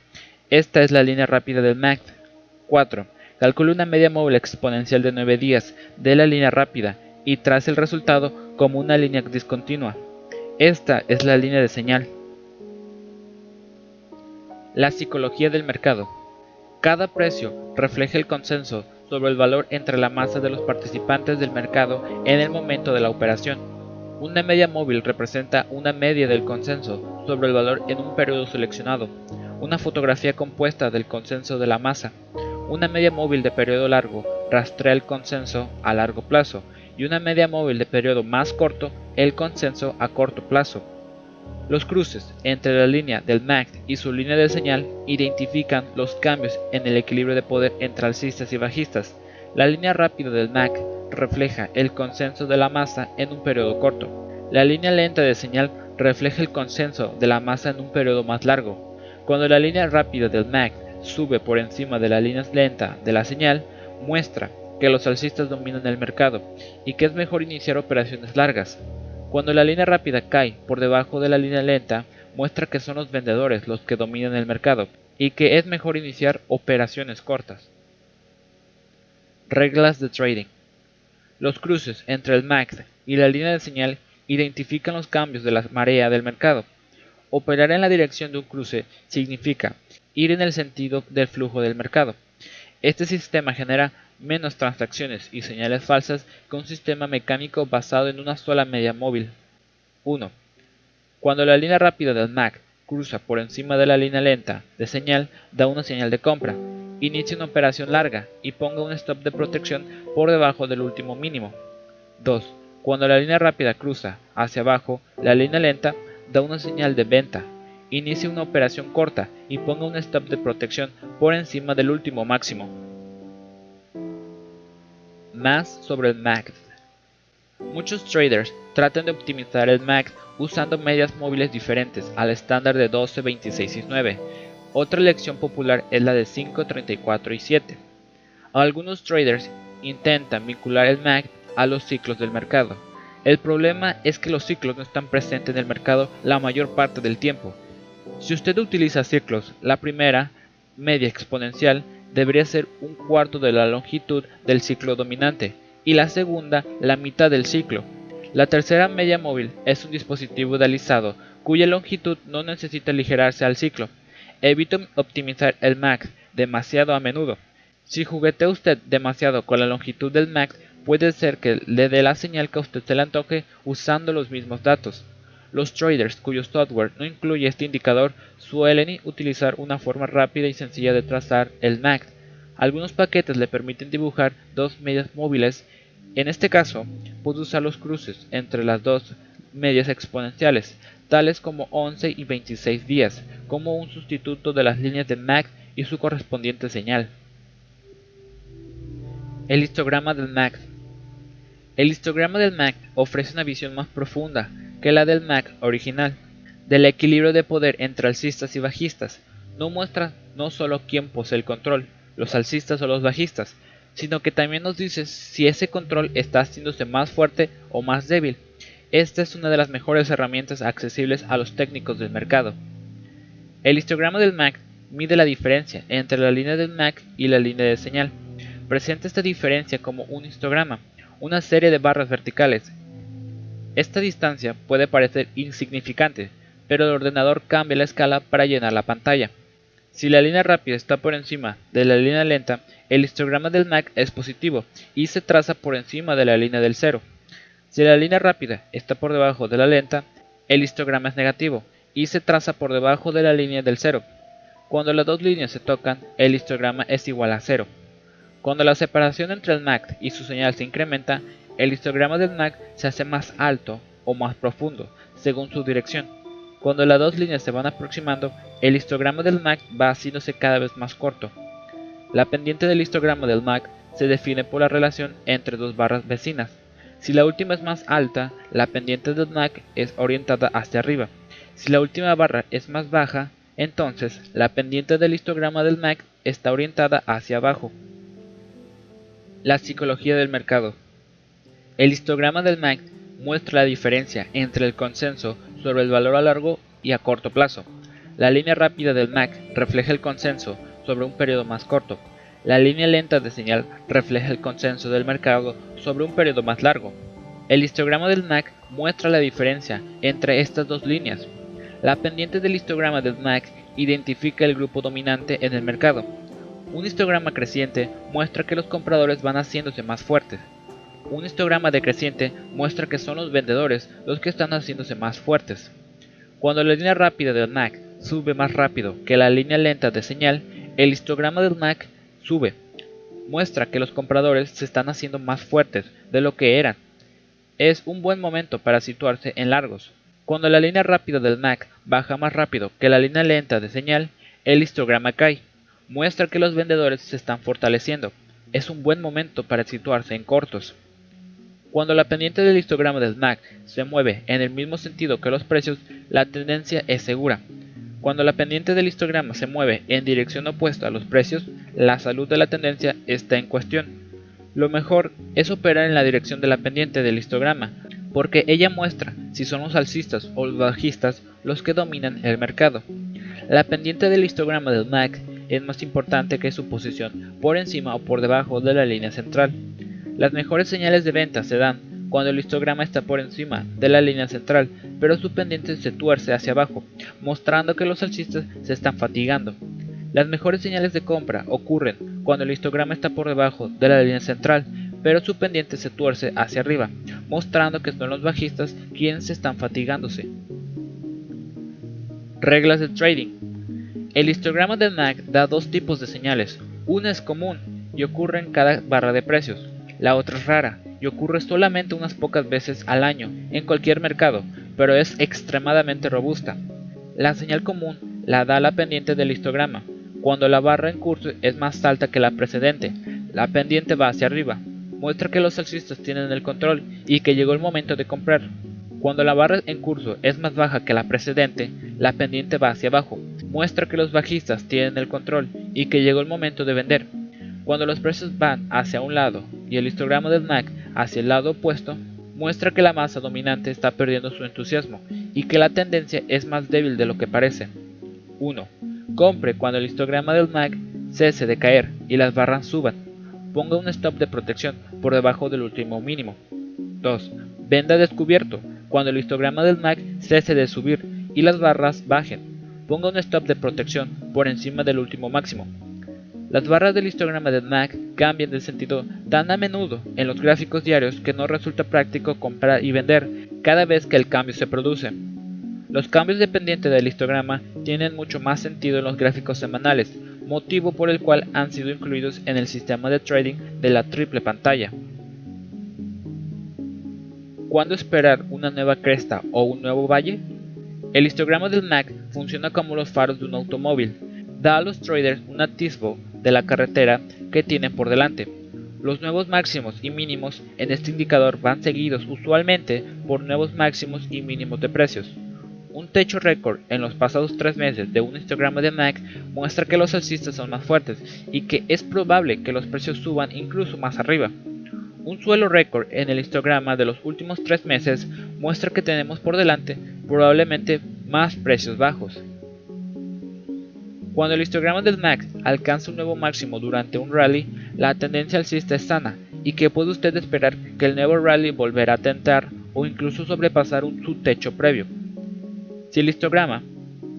Esta es la línea rápida del MACD. 4. Calcule una media móvil exponencial de 9 días de la línea rápida y trace el resultado como una línea discontinua. Esta es la línea de señal. La psicología del mercado. Cada precio refleja el consenso sobre el valor entre la masa de los participantes del mercado en el momento de la operación. Una media móvil representa una media del consenso sobre el valor en un periodo seleccionado, una fotografía compuesta del consenso de la masa. Una media móvil de periodo largo rastrea el consenso a largo plazo y una media móvil de periodo más corto el consenso a corto plazo. Los cruces entre la línea del MACD y su línea de señal identifican los cambios en el equilibrio de poder entre alcistas y bajistas. La línea rápida del MACD refleja el consenso de la masa en un periodo corto. La línea lenta de señal refleja el consenso de la masa en un periodo más largo. Cuando la línea rápida del MACD sube por encima de la línea lenta de la señal, muestra que los alcistas dominan el mercado y que es mejor iniciar operaciones largas. Cuando la línea rápida cae por debajo de la línea lenta, muestra que son los vendedores los que dominan el mercado y que es mejor iniciar operaciones cortas. Reglas de trading. Los cruces entre el MACD y la línea de señal identifican los cambios de la marea del mercado. Operar en la dirección de un cruce significa ir en el sentido del flujo del mercado. Este sistema genera menos transacciones y señales falsas que un sistema mecánico basado en una sola media móvil. 1. Cuando la línea rápida del MAC cruza por encima de la línea lenta de señal, da una señal de compra. Inicie una operación larga y ponga un stop de protección por debajo del último mínimo. 2. Cuando la línea rápida cruza hacia abajo, la línea lenta da una señal de venta. Inicie una operación corta y ponga un stop de protección por encima del último máximo. Más sobre el MACD. Muchos traders tratan de optimizar el MACD usando medias móviles diferentes al estándar de 12, 26 y 9. Otra elección popular es la de 5, 34 y 7. Algunos traders intentan vincular el MACD a los ciclos del mercado. El problema es que los ciclos no están presentes en el mercado la mayor parte del tiempo. Si usted utiliza ciclos, la primera, media exponencial, debería ser un cuarto de la longitud del ciclo dominante y la segunda la mitad del ciclo. La tercera media móvil es un dispositivo de cuya longitud no necesita aligerarse al ciclo. Evite optimizar el max demasiado a menudo. Si juguetea usted demasiado con la longitud del max, puede ser que le dé la señal que a usted se le antoje usando los mismos datos. Los traders cuyo software no incluye este indicador suelen utilizar una forma rápida y sencilla de trazar el max. Algunos paquetes le permiten dibujar dos medias móviles. En este caso, puede usar los cruces entre las dos medias exponenciales, tales como 11 y 26 días, como un sustituto de las líneas de max y su correspondiente señal. El histograma del max el histograma del MAC ofrece una visión más profunda que la del MAC original, del equilibrio de poder entre alcistas y bajistas. No muestra no solo quién posee el control, los alcistas o los bajistas, sino que también nos dice si ese control está haciéndose más fuerte o más débil. Esta es una de las mejores herramientas accesibles a los técnicos del mercado. El histograma del MAC mide la diferencia entre la línea del MAC y la línea de señal. Presenta esta diferencia como un histograma una serie de barras verticales. Esta distancia puede parecer insignificante, pero el ordenador cambia la escala para llenar la pantalla. Si la línea rápida está por encima de la línea lenta, el histograma del Mac es positivo y se traza por encima de la línea del cero. Si la línea rápida está por debajo de la lenta, el histograma es negativo y se traza por debajo de la línea del cero. Cuando las dos líneas se tocan, el histograma es igual a cero. Cuando la separación entre el MAC y su señal se incrementa, el histograma del MAC se hace más alto o más profundo, según su dirección. Cuando las dos líneas se van aproximando, el histograma del MAC va haciéndose cada vez más corto. La pendiente del histograma del MAC se define por la relación entre dos barras vecinas. Si la última es más alta, la pendiente del MAC es orientada hacia arriba. Si la última barra es más baja, entonces la pendiente del histograma del MAC está orientada hacia abajo. La psicología del mercado. El histograma del MAC muestra la diferencia entre el consenso sobre el valor a largo y a corto plazo. La línea rápida del MAC refleja el consenso sobre un periodo más corto. La línea lenta de señal refleja el consenso del mercado sobre un periodo más largo. El histograma del MAC muestra la diferencia entre estas dos líneas. La pendiente del histograma del MAC identifica el grupo dominante en el mercado. Un histograma creciente muestra que los compradores van haciéndose más fuertes. Un histograma decreciente muestra que son los vendedores los que están haciéndose más fuertes. Cuando la línea rápida del MAC sube más rápido que la línea lenta de señal, el histograma del MAC sube. Muestra que los compradores se están haciendo más fuertes de lo que eran. Es un buen momento para situarse en largos. Cuando la línea rápida del MAC baja más rápido que la línea lenta de señal, el histograma cae muestra que los vendedores se están fortaleciendo. Es un buen momento para situarse en cortos. Cuando la pendiente del histograma del MAC se mueve en el mismo sentido que los precios, la tendencia es segura. Cuando la pendiente del histograma se mueve en dirección opuesta a los precios, la salud de la tendencia está en cuestión. Lo mejor es operar en la dirección de la pendiente del histograma, porque ella muestra si son los alcistas o los bajistas los que dominan el mercado. La pendiente del histograma del MAC es más importante que su posición por encima o por debajo de la línea central. Las mejores señales de venta se dan cuando el histograma está por encima de la línea central, pero su pendiente se tuerce hacia abajo, mostrando que los alcistas se están fatigando. Las mejores señales de compra ocurren cuando el histograma está por debajo de la línea central, pero su pendiente se tuerce hacia arriba, mostrando que son los bajistas quienes están fatigándose. Reglas de trading. El histograma del MAC da dos tipos de señales. Una es común y ocurre en cada barra de precios. La otra es rara y ocurre solamente unas pocas veces al año en cualquier mercado, pero es extremadamente robusta. La señal común la da la pendiente del histograma. Cuando la barra en curso es más alta que la precedente, la pendiente va hacia arriba. Muestra que los alcistas tienen el control y que llegó el momento de comprar. Cuando la barra en curso es más baja que la precedente, la pendiente va hacia abajo muestra que los bajistas tienen el control y que llegó el momento de vender. Cuando los precios van hacia un lado y el histograma del MAC hacia el lado opuesto, muestra que la masa dominante está perdiendo su entusiasmo y que la tendencia es más débil de lo que parece. 1. Compre cuando el histograma del MAC cese de caer y las barras suban. Ponga un stop de protección por debajo del último mínimo. 2. Venda descubierto cuando el histograma del MAC cese de subir y las barras bajen. Ponga un stop de protección por encima del último máximo. Las barras del histograma del MAC cambian de sentido tan a menudo en los gráficos diarios que no resulta práctico comprar y vender cada vez que el cambio se produce. Los cambios dependientes del histograma tienen mucho más sentido en los gráficos semanales, motivo por el cual han sido incluidos en el sistema de trading de la triple pantalla. ¿Cuándo esperar una nueva cresta o un nuevo valle? El histograma del MAC funciona como los faros de un automóvil, da a los traders un atisbo de la carretera que tienen por delante. Los nuevos máximos y mínimos en este indicador van seguidos usualmente por nuevos máximos y mínimos de precios. Un techo récord en los pasados tres meses de un histograma de MAC muestra que los alcistas son más fuertes y que es probable que los precios suban incluso más arriba. Un suelo récord en el histograma de los últimos tres meses muestra que tenemos por delante probablemente más precios bajos. Cuando el histograma del MAC alcanza un nuevo máximo durante un rally, la tendencia alcista es sana y que puede usted esperar que el nuevo rally volverá a tentar o incluso sobrepasar un, su techo previo. Si el histograma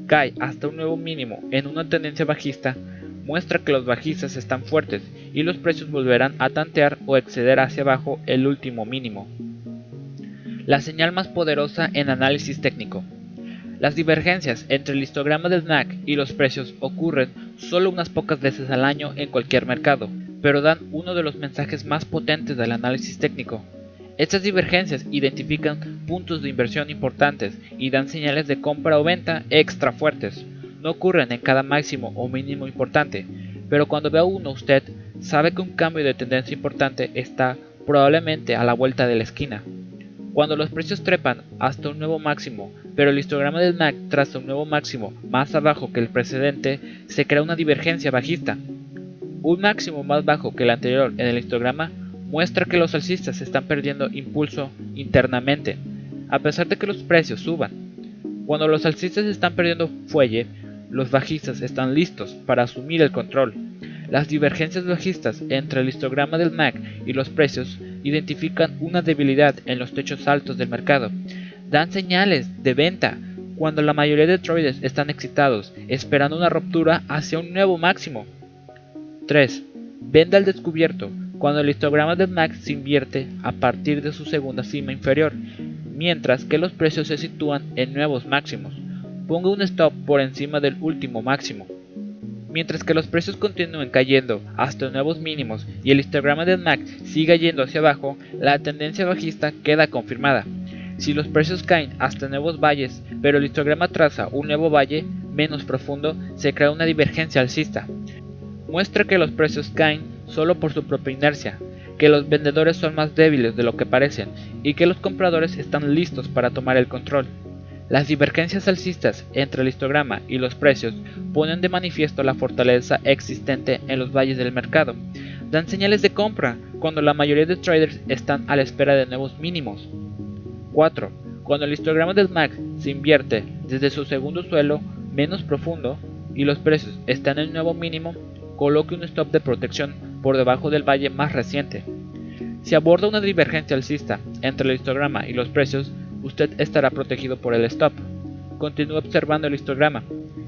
cae hasta un nuevo mínimo en una tendencia bajista, muestra que los bajistas están fuertes y los precios volverán a tantear o exceder hacia abajo el último mínimo. La señal más poderosa en análisis técnico. Las divergencias entre el histograma del MAC y los precios ocurren solo unas pocas veces al año en cualquier mercado, pero dan uno de los mensajes más potentes del análisis técnico. Estas divergencias identifican puntos de inversión importantes y dan señales de compra o venta extra fuertes. No ocurren en cada máximo o mínimo importante, pero cuando vea uno usted sabe que un cambio de tendencia importante está probablemente a la vuelta de la esquina. Cuando los precios trepan hasta un nuevo máximo, pero el histograma del MAC traza un nuevo máximo más abajo que el precedente, se crea una divergencia bajista. Un máximo más bajo que el anterior en el histograma muestra que los alcistas están perdiendo impulso internamente, a pesar de que los precios suban. Cuando los alcistas están perdiendo fuelle, los bajistas están listos para asumir el control. Las divergencias bajistas entre el histograma del MAC y los precios identifican una debilidad en los techos altos del mercado. Dan señales de venta cuando la mayoría de traders están excitados, esperando una ruptura hacia un nuevo máximo. 3. Venda al descubierto cuando el histograma del MAC se invierte a partir de su segunda cima inferior, mientras que los precios se sitúan en nuevos máximos. Ponga un stop por encima del último máximo. Mientras que los precios continúen cayendo hasta nuevos mínimos y el histograma del MAC siga yendo hacia abajo, la tendencia bajista queda confirmada. Si los precios caen hasta nuevos valles, pero el histograma traza un nuevo valle menos profundo, se crea una divergencia alcista. Muestra que los precios caen solo por su propia inercia, que los vendedores son más débiles de lo que parecen y que los compradores están listos para tomar el control. Las divergencias alcistas entre el histograma y los precios ponen de manifiesto la fortaleza existente en los valles del mercado. Dan señales de compra cuando la mayoría de traders están a la espera de nuevos mínimos. 4. Cuando el histograma del MAC se invierte desde su segundo suelo menos profundo y los precios están en el nuevo mínimo, coloque un stop de protección por debajo del valle más reciente. Si aborda una divergencia alcista entre el histograma y los precios, usted estará protegido por el stop. Continúe observando el histograma.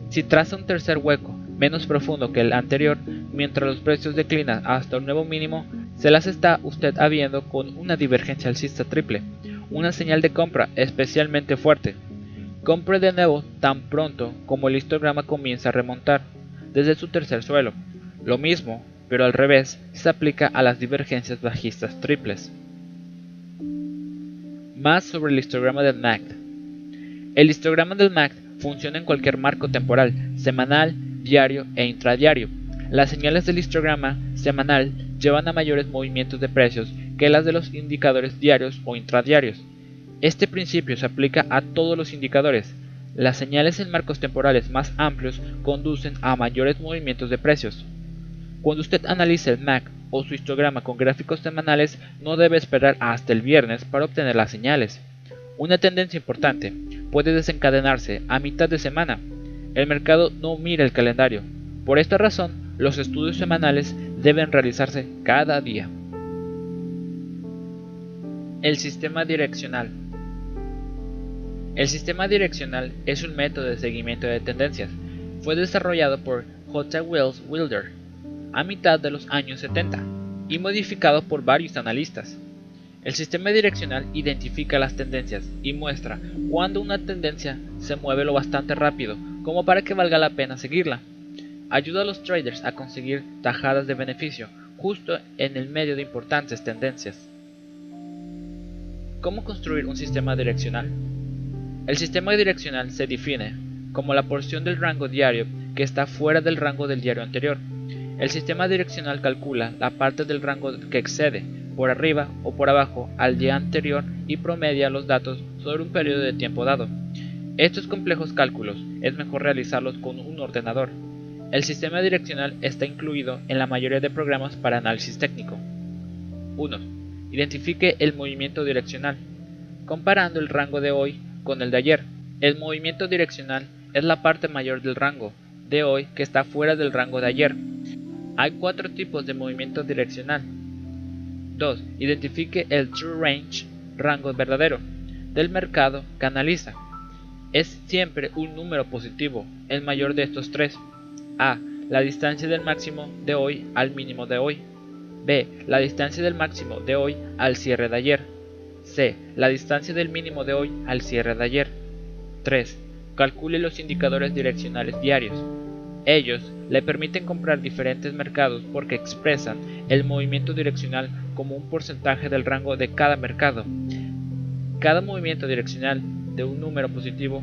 Si traza un tercer hueco menos profundo que el anterior, mientras los precios declinan hasta un nuevo mínimo, se las está usted habiendo con una divergencia alcista triple, una señal de compra especialmente fuerte. Compre de nuevo tan pronto como el histograma comienza a remontar desde su tercer suelo. Lo mismo, pero al revés, se aplica a las divergencias bajistas triples. Más sobre el histograma del MACD. El histograma del MACD funciona en cualquier marco temporal, semanal, diario e intradiario. Las señales del histograma semanal llevan a mayores movimientos de precios que las de los indicadores diarios o intradiarios. Este principio se aplica a todos los indicadores. Las señales en marcos temporales más amplios conducen a mayores movimientos de precios. Cuando usted analice el MAC o su histograma con gráficos semanales, no debe esperar hasta el viernes para obtener las señales. Una tendencia importante puede desencadenarse a mitad de semana. El mercado no mira el calendario. Por esta razón, los estudios semanales deben realizarse cada día. El sistema direccional. El sistema direccional es un método de seguimiento de tendencias. Fue desarrollado por J. Wells Wilder a mitad de los años 70 y modificado por varios analistas. El sistema direccional identifica las tendencias y muestra cuando una tendencia se mueve lo bastante rápido como para que valga la pena seguirla. Ayuda a los traders a conseguir tajadas de beneficio justo en el medio de importantes tendencias. ¿Cómo construir un sistema direccional? El sistema direccional se define como la porción del rango diario que está fuera del rango del diario anterior el sistema direccional calcula la parte del rango que excede, por arriba o por abajo, al día anterior y promedia los datos sobre un periodo de tiempo dado. Estos complejos cálculos es mejor realizarlos con un ordenador. El sistema direccional está incluido en la mayoría de programas para análisis técnico. 1. Identifique el movimiento direccional. Comparando el rango de hoy con el de ayer, el movimiento direccional es la parte mayor del rango de hoy que está fuera del rango de ayer. Hay cuatro tipos de movimiento direccional. 2. Identifique el true range, rango verdadero, del mercado que analiza. Es siempre un número positivo, el mayor de estos tres. A. La distancia del máximo de hoy al mínimo de hoy. B. La distancia del máximo de hoy al cierre de ayer. C. La distancia del mínimo de hoy al cierre de ayer. 3. Calcule los indicadores direccionales diarios. Ellos le permiten comprar diferentes mercados porque expresan el movimiento direccional como un porcentaje del rango de cada mercado. Cada movimiento direccional de un número positivo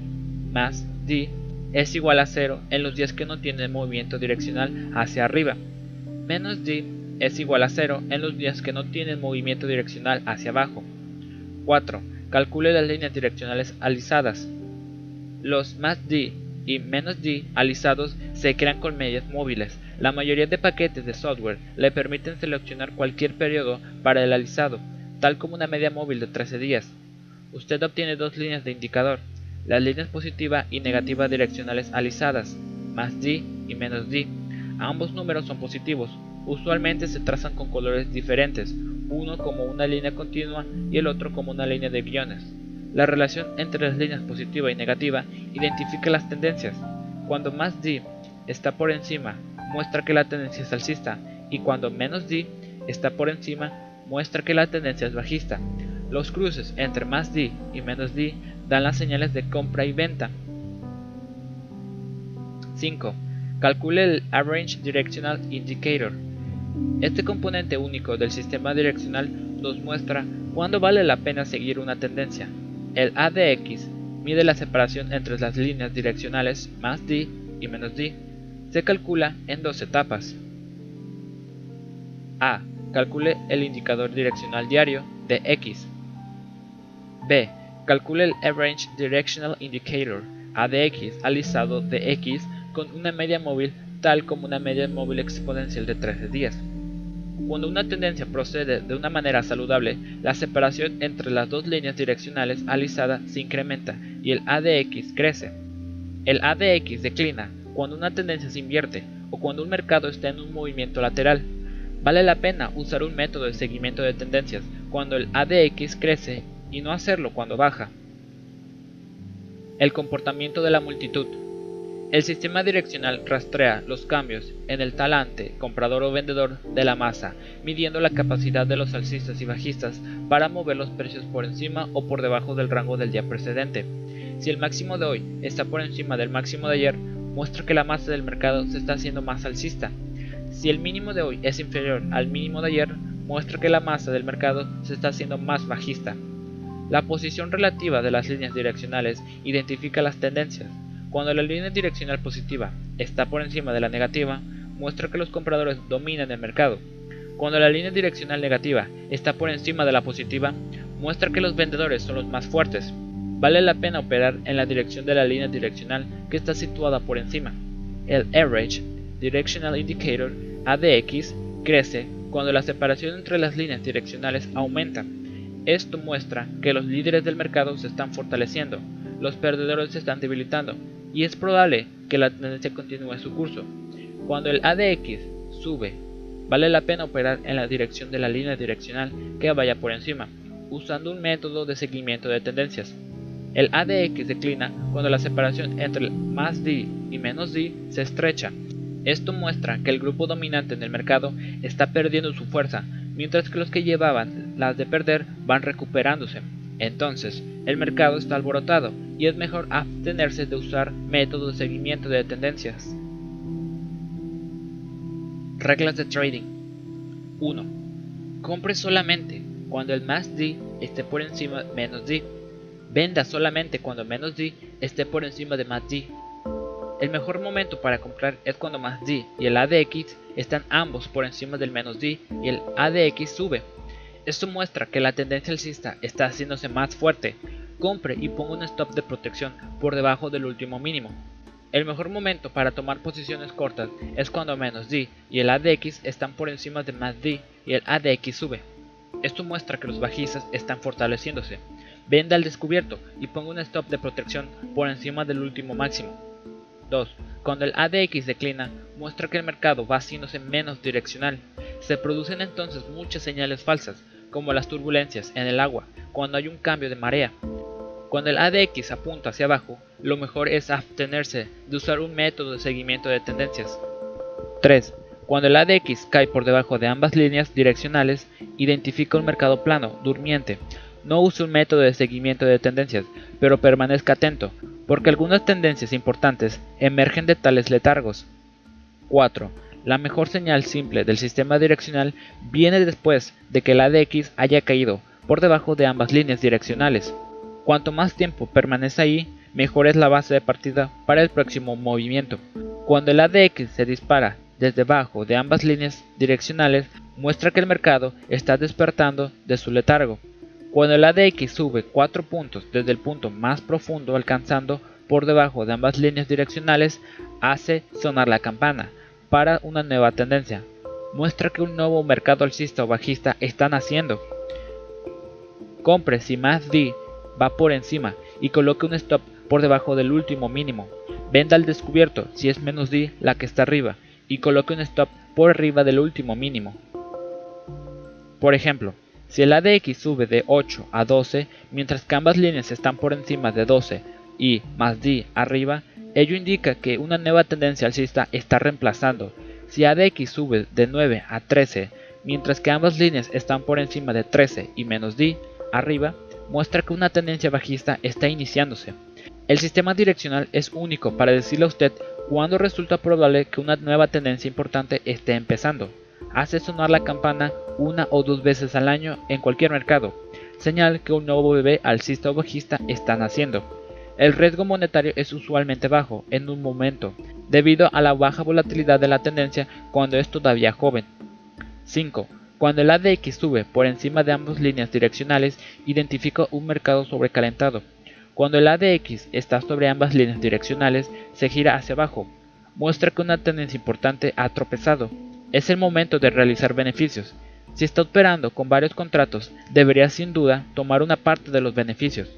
más D es igual a 0 en los días que no tienen movimiento direccional hacia arriba. Menos D es igual a 0 en los días que no tienen movimiento direccional hacia abajo. 4. Calcule las líneas direccionales alisadas. Los más D y D alisados se crean con medias móviles. La mayoría de paquetes de software le permiten seleccionar cualquier periodo para el alisado, tal como una media móvil de 13 días. Usted obtiene dos líneas de indicador, las líneas positiva y negativa direccionales alisadas, más D y menos D. Ambos números son positivos. Usualmente se trazan con colores diferentes, uno como una línea continua y el otro como una línea de guiones. La relación entre las líneas positiva y negativa identifica las tendencias. Cuando más D está por encima, muestra que la tendencia es alcista, y cuando menos D está por encima, muestra que la tendencia es bajista. Los cruces entre más D y menos D dan las señales de compra y venta. 5. Calcule el Average Directional Indicator. Este componente único del sistema direccional nos muestra cuándo vale la pena seguir una tendencia. El ADX mide la separación entre las líneas direccionales más D y menos D. Se calcula en dos etapas. A. Calcule el indicador direccional diario de X. B. Calcule el Average Directional Indicator ADX alisado de X con una media móvil tal como una media móvil exponencial de 13 días. Cuando una tendencia procede de una manera saludable, la separación entre las dos líneas direccionales alisadas se incrementa y el ADX crece. El ADX declina cuando una tendencia se invierte o cuando un mercado está en un movimiento lateral. Vale la pena usar un método de seguimiento de tendencias cuando el ADX crece y no hacerlo cuando baja. El comportamiento de la multitud. El sistema direccional rastrea los cambios en el talante, comprador o vendedor de la masa, midiendo la capacidad de los alcistas y bajistas para mover los precios por encima o por debajo del rango del día precedente. Si el máximo de hoy está por encima del máximo de ayer, muestra que la masa del mercado se está haciendo más alcista. Si el mínimo de hoy es inferior al mínimo de ayer, muestra que la masa del mercado se está haciendo más bajista. La posición relativa de las líneas direccionales identifica las tendencias. Cuando la línea direccional positiva está por encima de la negativa, muestra que los compradores dominan el mercado. Cuando la línea direccional negativa está por encima de la positiva, muestra que los vendedores son los más fuertes. Vale la pena operar en la dirección de la línea direccional que está situada por encima. El Average Directional Indicator ADX crece cuando la separación entre las líneas direccionales aumenta. Esto muestra que los líderes del mercado se están fortaleciendo, los perdedores se están debilitando y es probable que la tendencia continúe su curso. Cuando el ADX sube, vale la pena operar en la dirección de la línea direccional que vaya por encima, usando un método de seguimiento de tendencias. El ADX declina cuando la separación entre más D y menos D se estrecha. Esto muestra que el grupo dominante en el mercado está perdiendo su fuerza, mientras que los que llevaban las de perder van recuperándose. Entonces, el mercado está alborotado y es mejor abstenerse de usar métodos de seguimiento de tendencias. Reglas de trading 1. Compre solamente cuando el más D esté por encima de menos D. Venda solamente cuando menos D esté por encima de más D. El mejor momento para comprar es cuando más D y el ADX están ambos por encima del menos D y el ADX sube. Esto muestra que la tendencia alcista está haciéndose más fuerte. Compre y ponga un stop de protección por debajo del último mínimo. El mejor momento para tomar posiciones cortas es cuando menos D y el ADX están por encima de más D y el ADX sube. Esto muestra que los bajistas están fortaleciéndose. Venda al descubierto y ponga un stop de protección por encima del último máximo. 2. Cuando el ADX declina, muestra que el mercado va haciéndose menos direccional. Se producen entonces muchas señales falsas, como las turbulencias en el agua, cuando hay un cambio de marea. Cuando el ADX apunta hacia abajo, lo mejor es abstenerse de usar un método de seguimiento de tendencias. 3. Cuando el ADX cae por debajo de ambas líneas direccionales, identifica un mercado plano, durmiente. No use un método de seguimiento de tendencias, pero permanezca atento, porque algunas tendencias importantes emergen de tales letargos. 4. La mejor señal simple del sistema direccional viene después de que el ADX haya caído por debajo de ambas líneas direccionales. Cuanto más tiempo permanece ahí, mejor es la base de partida para el próximo movimiento. Cuando el ADX se dispara desde debajo de ambas líneas direccionales, muestra que el mercado está despertando de su letargo. Cuando el ADX sube 4 puntos desde el punto más profundo alcanzando por debajo de ambas líneas direccionales, hace sonar la campana para una nueva tendencia. Muestra que un nuevo mercado alcista o bajista está naciendo. Compre si más D va por encima y coloque un stop por debajo del último mínimo. Venda al descubierto si es menos D la que está arriba y coloque un stop por arriba del último mínimo. Por ejemplo, si el ADX sube de 8 a 12 mientras que ambas líneas están por encima de 12 y más D arriba, Ello indica que una nueva tendencia alcista está reemplazando. Si ADX sube de 9 a 13, mientras que ambas líneas están por encima de 13 y menos D arriba, muestra que una tendencia bajista está iniciándose. El sistema direccional es único para decirle a usted cuándo resulta probable que una nueva tendencia importante esté empezando. Hace sonar la campana una o dos veces al año en cualquier mercado, señal que un nuevo bebé alcista o bajista está naciendo. El riesgo monetario es usualmente bajo en un momento, debido a la baja volatilidad de la tendencia cuando es todavía joven. 5. Cuando el ADX sube por encima de ambas líneas direccionales, identifica un mercado sobrecalentado. Cuando el ADX está sobre ambas líneas direccionales, se gira hacia abajo. Muestra que una tendencia importante ha tropezado. Es el momento de realizar beneficios. Si está operando con varios contratos, debería sin duda tomar una parte de los beneficios.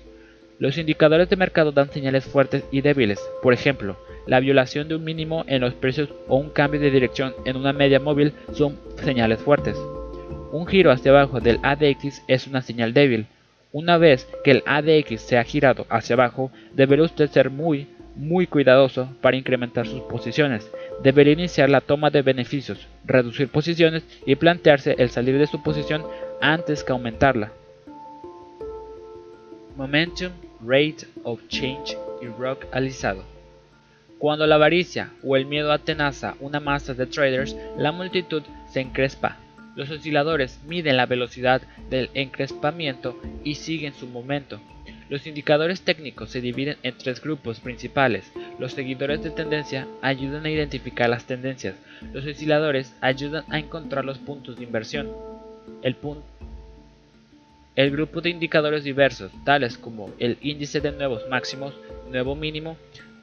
Los indicadores de mercado dan señales fuertes y débiles, por ejemplo, la violación de un mínimo en los precios o un cambio de dirección en una media móvil son señales fuertes. Un giro hacia abajo del ADX es una señal débil. Una vez que el ADX se ha girado hacia abajo, deberá usted ser muy, muy cuidadoso para incrementar sus posiciones. Debería iniciar la toma de beneficios, reducir posiciones y plantearse el salir de su posición antes que aumentarla. Momentum Rate of Change y Rock alisado. Cuando la avaricia o el miedo atenaza una masa de traders, la multitud se encrespa. Los osciladores miden la velocidad del encrespamiento y siguen su momento. Los indicadores técnicos se dividen en tres grupos principales. Los seguidores de tendencia ayudan a identificar las tendencias. Los osciladores ayudan a encontrar los puntos de inversión. El, punto el grupo de indicadores diversos, tales como el índice de nuevos máximos, nuevo mínimo,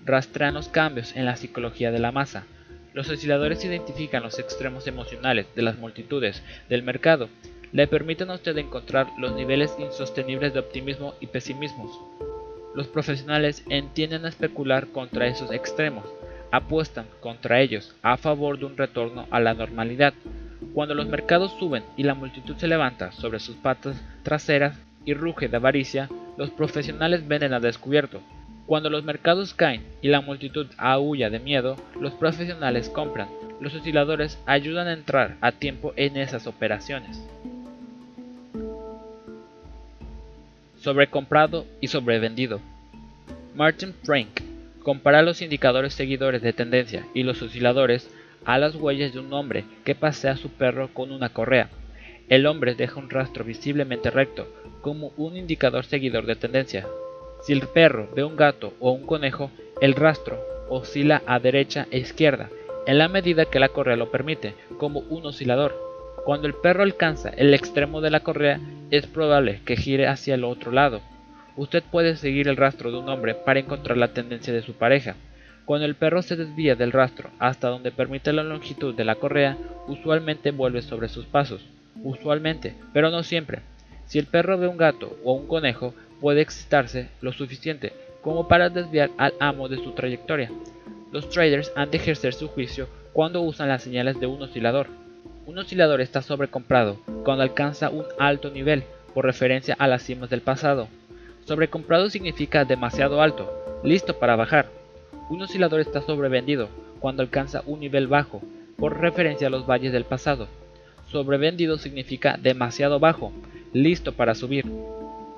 rastrean los cambios en la psicología de la masa. Los osciladores identifican los extremos emocionales de las multitudes del mercado. Le permiten a usted encontrar los niveles insostenibles de optimismo y pesimismo. Los profesionales entienden a especular contra esos extremos, apuestan contra ellos a favor de un retorno a la normalidad. Cuando los mercados suben y la multitud se levanta sobre sus patas traseras y ruge de avaricia, los profesionales venden a descubierto. Cuando los mercados caen y la multitud aúlla de miedo, los profesionales compran. Los osciladores ayudan a entrar a tiempo en esas operaciones. Sobrecomprado y sobrevendido. Martin Frank compara los indicadores seguidores de tendencia y los osciladores a las huellas de un hombre que pasea a su perro con una correa. El hombre deja un rastro visiblemente recto, como un indicador seguidor de tendencia. Si el perro ve un gato o un conejo, el rastro oscila a derecha e izquierda, en la medida que la correa lo permite, como un oscilador. Cuando el perro alcanza el extremo de la correa, es probable que gire hacia el otro lado. Usted puede seguir el rastro de un hombre para encontrar la tendencia de su pareja. Cuando el perro se desvía del rastro hasta donde permite la longitud de la correa, usualmente vuelve sobre sus pasos usualmente, pero no siempre. Si el perro ve un gato o un conejo, puede excitarse lo suficiente como para desviar al amo de su trayectoria. Los traders han de ejercer su juicio cuando usan las señales de un oscilador. Un oscilador está sobrecomprado cuando alcanza un alto nivel, por referencia a las cimas del pasado. Sobrecomprado significa demasiado alto, listo para bajar. Un oscilador está sobrevendido cuando alcanza un nivel bajo, por referencia a los valles del pasado. Sobrevendido significa demasiado bajo, listo para subir.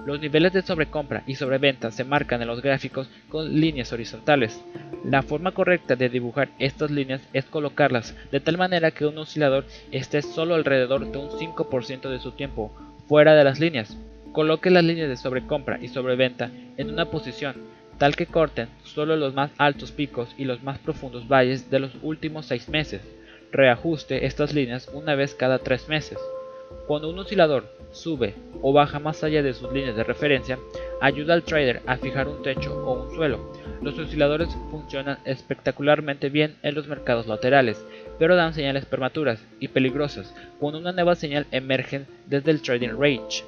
Los niveles de sobrecompra y sobreventa se marcan en los gráficos con líneas horizontales. La forma correcta de dibujar estas líneas es colocarlas de tal manera que un oscilador esté solo alrededor de un 5% de su tiempo fuera de las líneas. Coloque las líneas de sobrecompra y sobreventa en una posición tal que corten solo los más altos picos y los más profundos valles de los últimos 6 meses reajuste estas líneas una vez cada tres meses. Cuando un oscilador sube o baja más allá de sus líneas de referencia, ayuda al trader a fijar un techo o un suelo. Los osciladores funcionan espectacularmente bien en los mercados laterales, pero dan señales prematuras y peligrosas cuando una nueva señal emerge desde el trading range.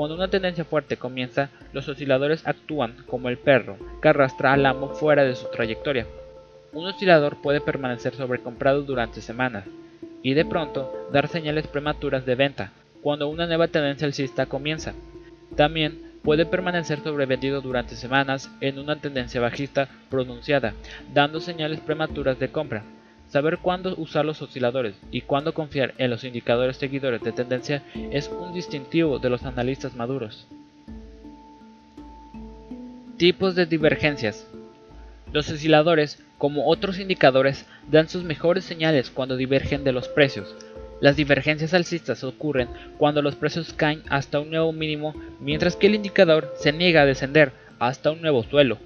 Cuando una tendencia fuerte comienza, los osciladores actúan como el perro que arrastra al amo fuera de su trayectoria. Un oscilador puede permanecer sobrecomprado durante semanas y de pronto dar señales prematuras de venta cuando una nueva tendencia alcista comienza. También puede permanecer sobrevendido durante semanas en una tendencia bajista pronunciada, dando señales prematuras de compra. Saber cuándo usar los osciladores y cuándo confiar en los indicadores seguidores de tendencia es un distintivo de los analistas maduros. Tipos de divergencias. Los osciladores, como otros indicadores, dan sus mejores señales cuando divergen de los precios. Las divergencias alcistas ocurren cuando los precios caen hasta un nuevo mínimo, mientras que el indicador se niega a descender hasta un nuevo suelo.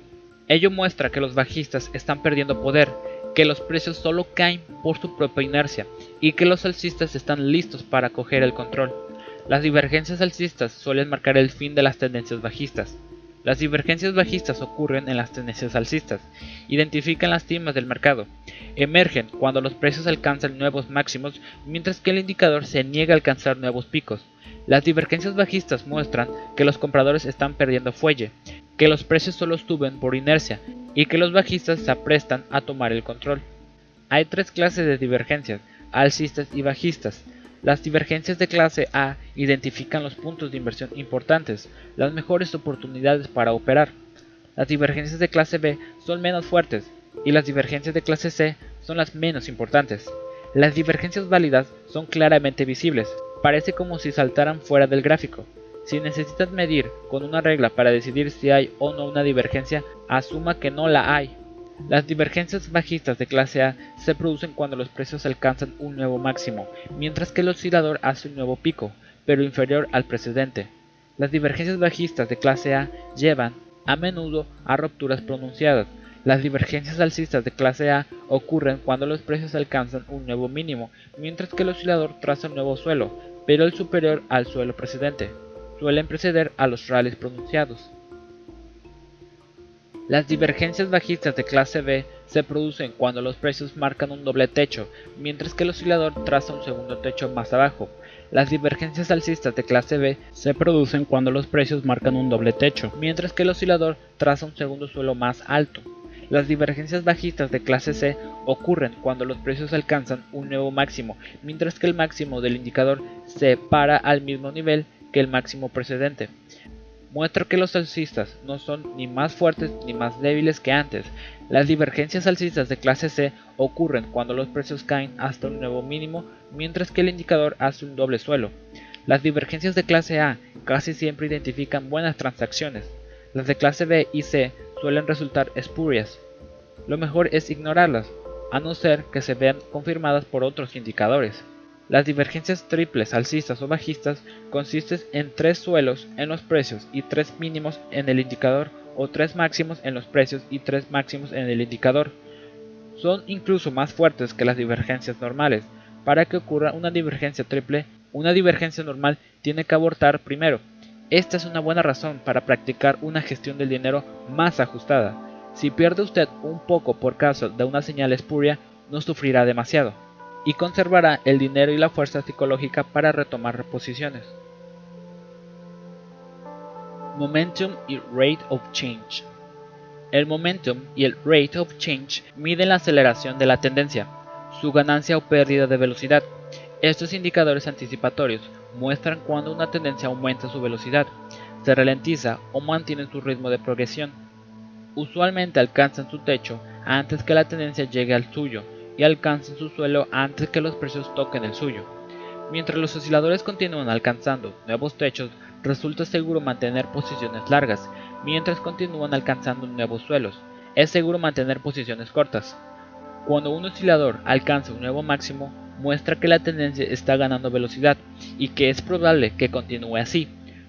Ello muestra que los bajistas están perdiendo poder, que los precios solo caen por su propia inercia y que los alcistas están listos para coger el control. Las divergencias alcistas suelen marcar el fin de las tendencias bajistas. Las divergencias bajistas ocurren en las tendencias alcistas, identifican las cimas del mercado, emergen cuando los precios alcanzan nuevos máximos mientras que el indicador se niega a alcanzar nuevos picos. Las divergencias bajistas muestran que los compradores están perdiendo fuelle, que los precios solo suben por inercia y que los bajistas se aprestan a tomar el control. Hay tres clases de divergencias, alcistas y bajistas. Las divergencias de clase A identifican los puntos de inversión importantes, las mejores oportunidades para operar. Las divergencias de clase B son menos fuertes y las divergencias de clase C son las menos importantes. Las divergencias válidas son claramente visibles, parece como si saltaran fuera del gráfico. Si necesitas medir con una regla para decidir si hay o no una divergencia, asuma que no la hay. Las divergencias bajistas de clase A se producen cuando los precios alcanzan un nuevo máximo, mientras que el oscilador hace un nuevo pico, pero inferior al precedente. Las divergencias bajistas de clase A llevan, a menudo, a rupturas pronunciadas. Las divergencias alcistas de clase A ocurren cuando los precios alcanzan un nuevo mínimo, mientras que el oscilador traza un nuevo suelo, pero el superior al suelo precedente. Suelen preceder a los rallies pronunciados. Las divergencias bajistas de clase B se producen cuando los precios marcan un doble techo, mientras que el oscilador traza un segundo techo más abajo. Las divergencias alcistas de clase B se producen cuando los precios marcan un doble techo, mientras que el oscilador traza un segundo suelo más alto. Las divergencias bajistas de clase C ocurren cuando los precios alcanzan un nuevo máximo, mientras que el máximo del indicador se para al mismo nivel que el máximo precedente muestra que los alcistas no son ni más fuertes ni más débiles que antes. Las divergencias alcistas de clase C ocurren cuando los precios caen hasta un nuevo mínimo, mientras que el indicador hace un doble suelo. Las divergencias de clase A casi siempre identifican buenas transacciones. Las de clase B y C suelen resultar espurias. Lo mejor es ignorarlas, a no ser que se vean confirmadas por otros indicadores. Las divergencias triples, alcistas o bajistas consisten en tres suelos en los precios y tres mínimos en el indicador o tres máximos en los precios y tres máximos en el indicador. Son incluso más fuertes que las divergencias normales. Para que ocurra una divergencia triple, una divergencia normal tiene que abortar primero. Esta es una buena razón para practicar una gestión del dinero más ajustada. Si pierde usted un poco por causa de una señal espuria, no sufrirá demasiado y conservará el dinero y la fuerza psicológica para retomar reposiciones. Momentum y Rate of Change El momentum y el rate of change miden la aceleración de la tendencia, su ganancia o pérdida de velocidad. Estos indicadores anticipatorios muestran cuando una tendencia aumenta su velocidad, se ralentiza o mantiene su ritmo de progresión. Usualmente alcanzan su techo antes que la tendencia llegue al suyo, y alcancen su suelo antes que los precios toquen el suyo. Mientras los osciladores continúan alcanzando nuevos techos, resulta seguro mantener posiciones largas, mientras continúan alcanzando nuevos suelos. Es seguro mantener posiciones cortas. Cuando un oscilador alcanza un nuevo máximo, muestra que la tendencia está ganando velocidad y que es probable que continúe así.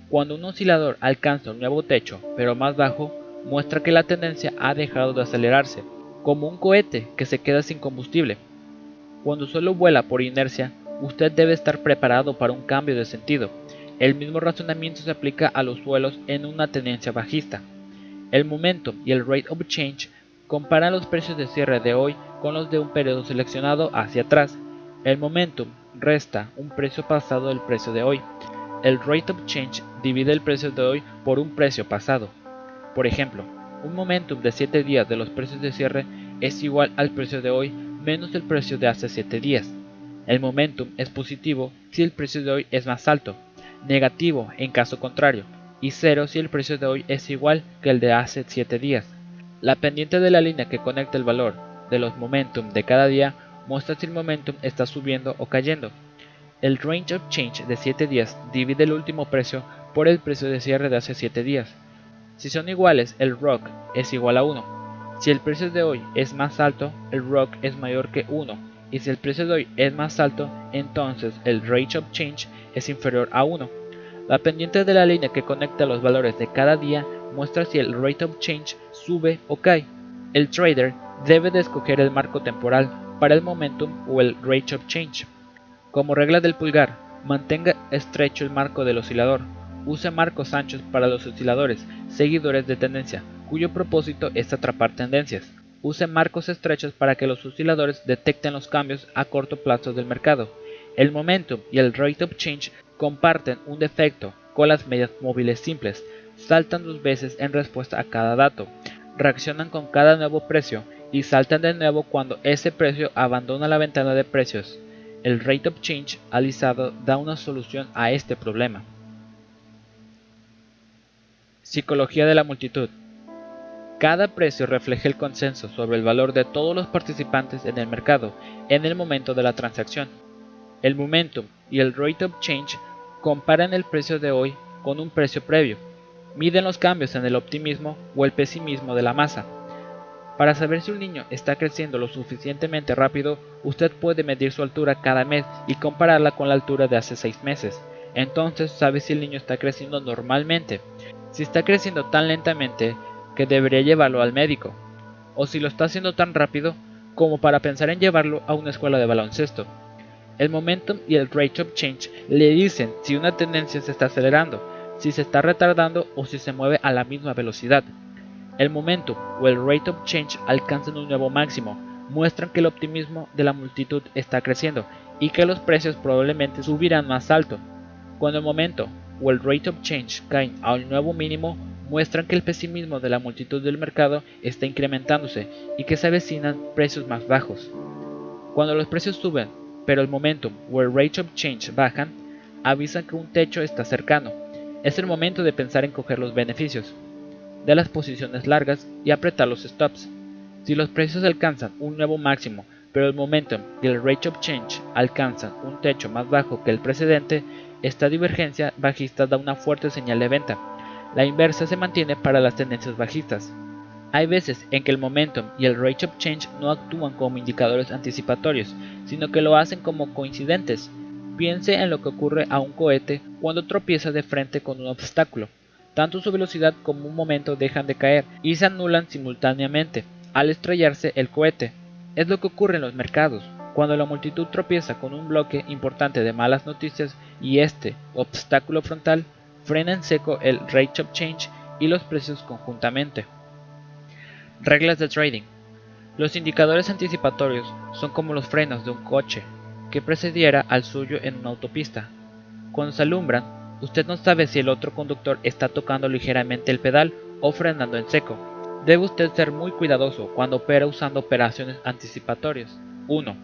Cuando un oscilador alcanza un nuevo techo, pero más bajo, muestra que la tendencia ha dejado de acelerarse como un cohete que se queda sin combustible. Cuando solo vuela por inercia, usted debe estar preparado para un cambio de sentido. El mismo razonamiento se aplica a los suelos en una tendencia bajista. El momento y el rate of change comparan los precios de cierre de hoy con los de un periodo seleccionado hacia atrás. El momentum resta un precio pasado del precio de hoy. El rate of change divide el precio de hoy por un precio pasado. Por ejemplo, un momentum de 7 días de los precios de cierre es igual al precio de hoy menos el precio de hace 7 días. El momentum es positivo si el precio de hoy es más alto, negativo en caso contrario, y cero si el precio de hoy es igual que el de hace 7 días. La pendiente de la línea que conecta el valor de los momentum de cada día muestra si el momentum está subiendo o cayendo. El range of change de 7 días divide el último precio por el precio de cierre de hace 7 días. Si son iguales, el ROC es igual a 1. Si el precio de hoy es más alto, el ROC es mayor que 1. Y si el precio de hoy es más alto, entonces el rate of change es inferior a 1. La pendiente de la línea que conecta los valores de cada día muestra si el rate of change sube o cae. El trader debe de escoger el marco temporal para el momentum o el rate of change. Como regla del pulgar, mantenga estrecho el marco del oscilador Use marcos anchos para los osciladores, seguidores de tendencia, cuyo propósito es atrapar tendencias. Use marcos estrechos para que los osciladores detecten los cambios a corto plazo del mercado. El momentum y el rate of change comparten un defecto con las medias móviles simples. Saltan dos veces en respuesta a cada dato, reaccionan con cada nuevo precio y saltan de nuevo cuando ese precio abandona la ventana de precios. El rate of change alisado da una solución a este problema. Psicología de la multitud. Cada precio refleja el consenso sobre el valor de todos los participantes en el mercado en el momento de la transacción. El momentum y el rate of change comparan el precio de hoy con un precio previo. Miden los cambios en el optimismo o el pesimismo de la masa. Para saber si un niño está creciendo lo suficientemente rápido, usted puede medir su altura cada mes y compararla con la altura de hace 6 meses. Entonces sabe si el niño está creciendo normalmente si está creciendo tan lentamente que debería llevarlo al médico, o si lo está haciendo tan rápido como para pensar en llevarlo a una escuela de baloncesto. El momentum y el rate of change le dicen si una tendencia se está acelerando, si se está retardando o si se mueve a la misma velocidad. el momento o el rate of change alcanzan un nuevo máximo, muestran que el optimismo de la multitud está creciendo y que los precios probablemente subirán más alto. Cuando el momento o el rate of change caen a un nuevo mínimo, muestran que el pesimismo de la multitud del mercado está incrementándose y que se avecinan precios más bajos. Cuando los precios suben, pero el momentum o el rate of change bajan, avisan que un techo está cercano. Es el momento de pensar en coger los beneficios de las posiciones largas y apretar los stops. Si los precios alcanzan un nuevo máximo, pero el momentum y el rate of change alcanzan un techo más bajo que el precedente, esta divergencia bajista da una fuerte señal de venta. La inversa se mantiene para las tendencias bajistas. Hay veces en que el momentum y el rate of change no actúan como indicadores anticipatorios, sino que lo hacen como coincidentes. Piense en lo que ocurre a un cohete cuando tropieza de frente con un obstáculo. Tanto su velocidad como un momento dejan de caer y se anulan simultáneamente al estrellarse el cohete. Es lo que ocurre en los mercados. Cuando la multitud tropieza con un bloque importante de malas noticias y este obstáculo frontal, frena en seco el rate of change y los precios conjuntamente. Reglas de trading. Los indicadores anticipatorios son como los frenos de un coche que precediera al suyo en una autopista. Cuando se alumbran, Usted no sabe si el otro conductor está tocando ligeramente el pedal o frenando en seco. Debe usted ser muy cuidadoso cuando opera usando operaciones anticipatorias. 1.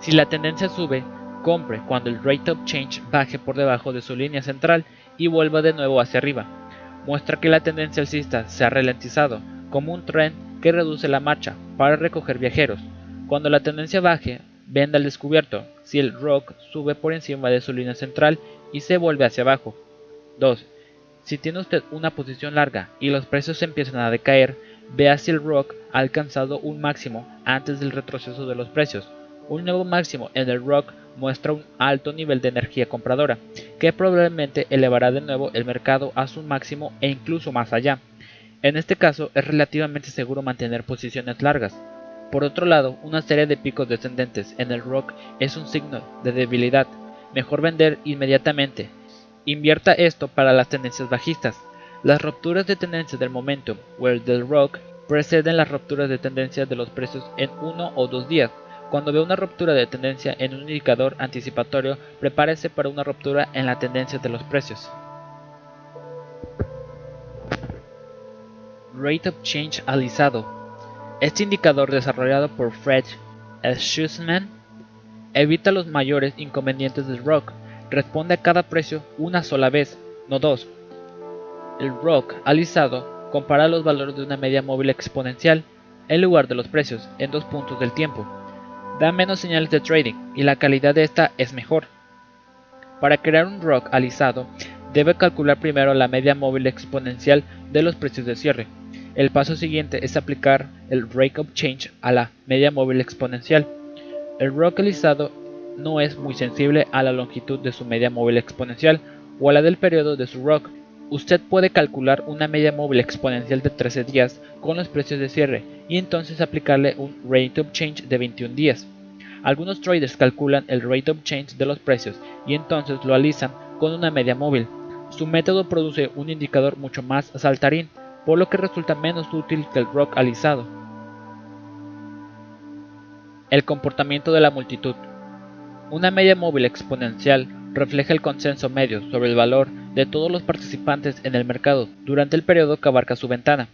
Si la tendencia sube, compre cuando el rate of change baje por debajo de su línea central y vuelva de nuevo hacia arriba. Muestra que la tendencia alcista se ha ralentizado, como un tren que reduce la marcha para recoger viajeros. Cuando la tendencia baje, venda al descubierto si el rock sube por encima de su línea central y se vuelve hacia abajo. 2. Si tiene usted una posición larga y los precios empiezan a decaer, vea si el rock ha alcanzado un máximo antes del retroceso de los precios. Un nuevo máximo en el rock muestra un alto nivel de energía compradora, que probablemente elevará de nuevo el mercado a su máximo e incluso más allá. En este caso es relativamente seguro mantener posiciones largas. Por otro lado, una serie de picos descendentes en el rock es un signo de debilidad. Mejor vender inmediatamente. Invierta esto para las tendencias bajistas. Las rupturas de tendencia del momento o el del rock preceden las rupturas de tendencia de los precios en uno o dos días. Cuando ve una ruptura de tendencia en un indicador anticipatorio, prepárese para una ruptura en la tendencia de los precios. Rate of Change alisado este indicador desarrollado por Fred Schussman evita los mayores inconvenientes del rock, responde a cada precio una sola vez, no dos. El rock alisado compara los valores de una media móvil exponencial en lugar de los precios en dos puntos del tiempo. Da menos señales de trading y la calidad de esta es mejor. Para crear un rock alisado, debe calcular primero la media móvil exponencial de los precios de cierre. El paso siguiente es aplicar el rate of change a la media móvil exponencial. El rock alisado no es muy sensible a la longitud de su media móvil exponencial o a la del periodo de su rock. Usted puede calcular una media móvil exponencial de 13 días con los precios de cierre y entonces aplicarle un rate of change de 21 días. Algunos traders calculan el rate of change de los precios y entonces lo alisan con una media móvil. Su método produce un indicador mucho más saltarín, por lo que resulta menos útil que el rock alisado. El comportamiento de la multitud. Una media móvil exponencial refleja el consenso medio sobre el valor de todos los participantes en el mercado durante el periodo que abarca su ventana.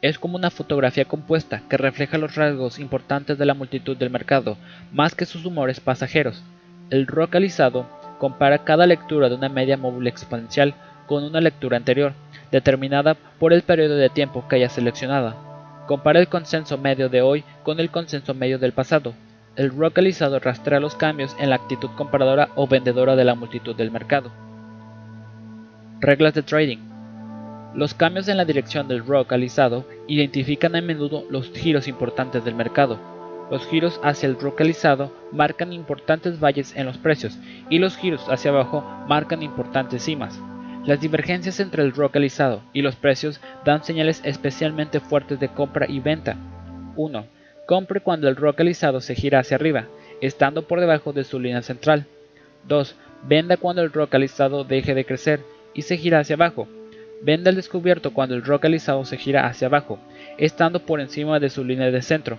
Es como una fotografía compuesta que refleja los rasgos importantes de la multitud del mercado, más que sus humores pasajeros. El rock alisado compara cada lectura de una media móvil exponencial con una lectura anterior, determinada por el periodo de tiempo que haya seleccionado. Compara el consenso medio de hoy con el consenso medio del pasado. El rock alisado rastrea los cambios en la actitud compradora o vendedora de la multitud del mercado. Reglas de trading. Los cambios en la dirección del rock identifican a menudo los giros importantes del mercado. Los giros hacia el rock marcan importantes valles en los precios y los giros hacia abajo marcan importantes cimas. Las divergencias entre el rock y los precios dan señales especialmente fuertes de compra y venta. 1. Compre cuando el rock alisado se gira hacia arriba, estando por debajo de su línea central. 2. Venda cuando el rock alisado deje de crecer y se gira hacia abajo. vende al descubierto cuando el rock alisado se gira hacia abajo, estando por encima de su línea de centro.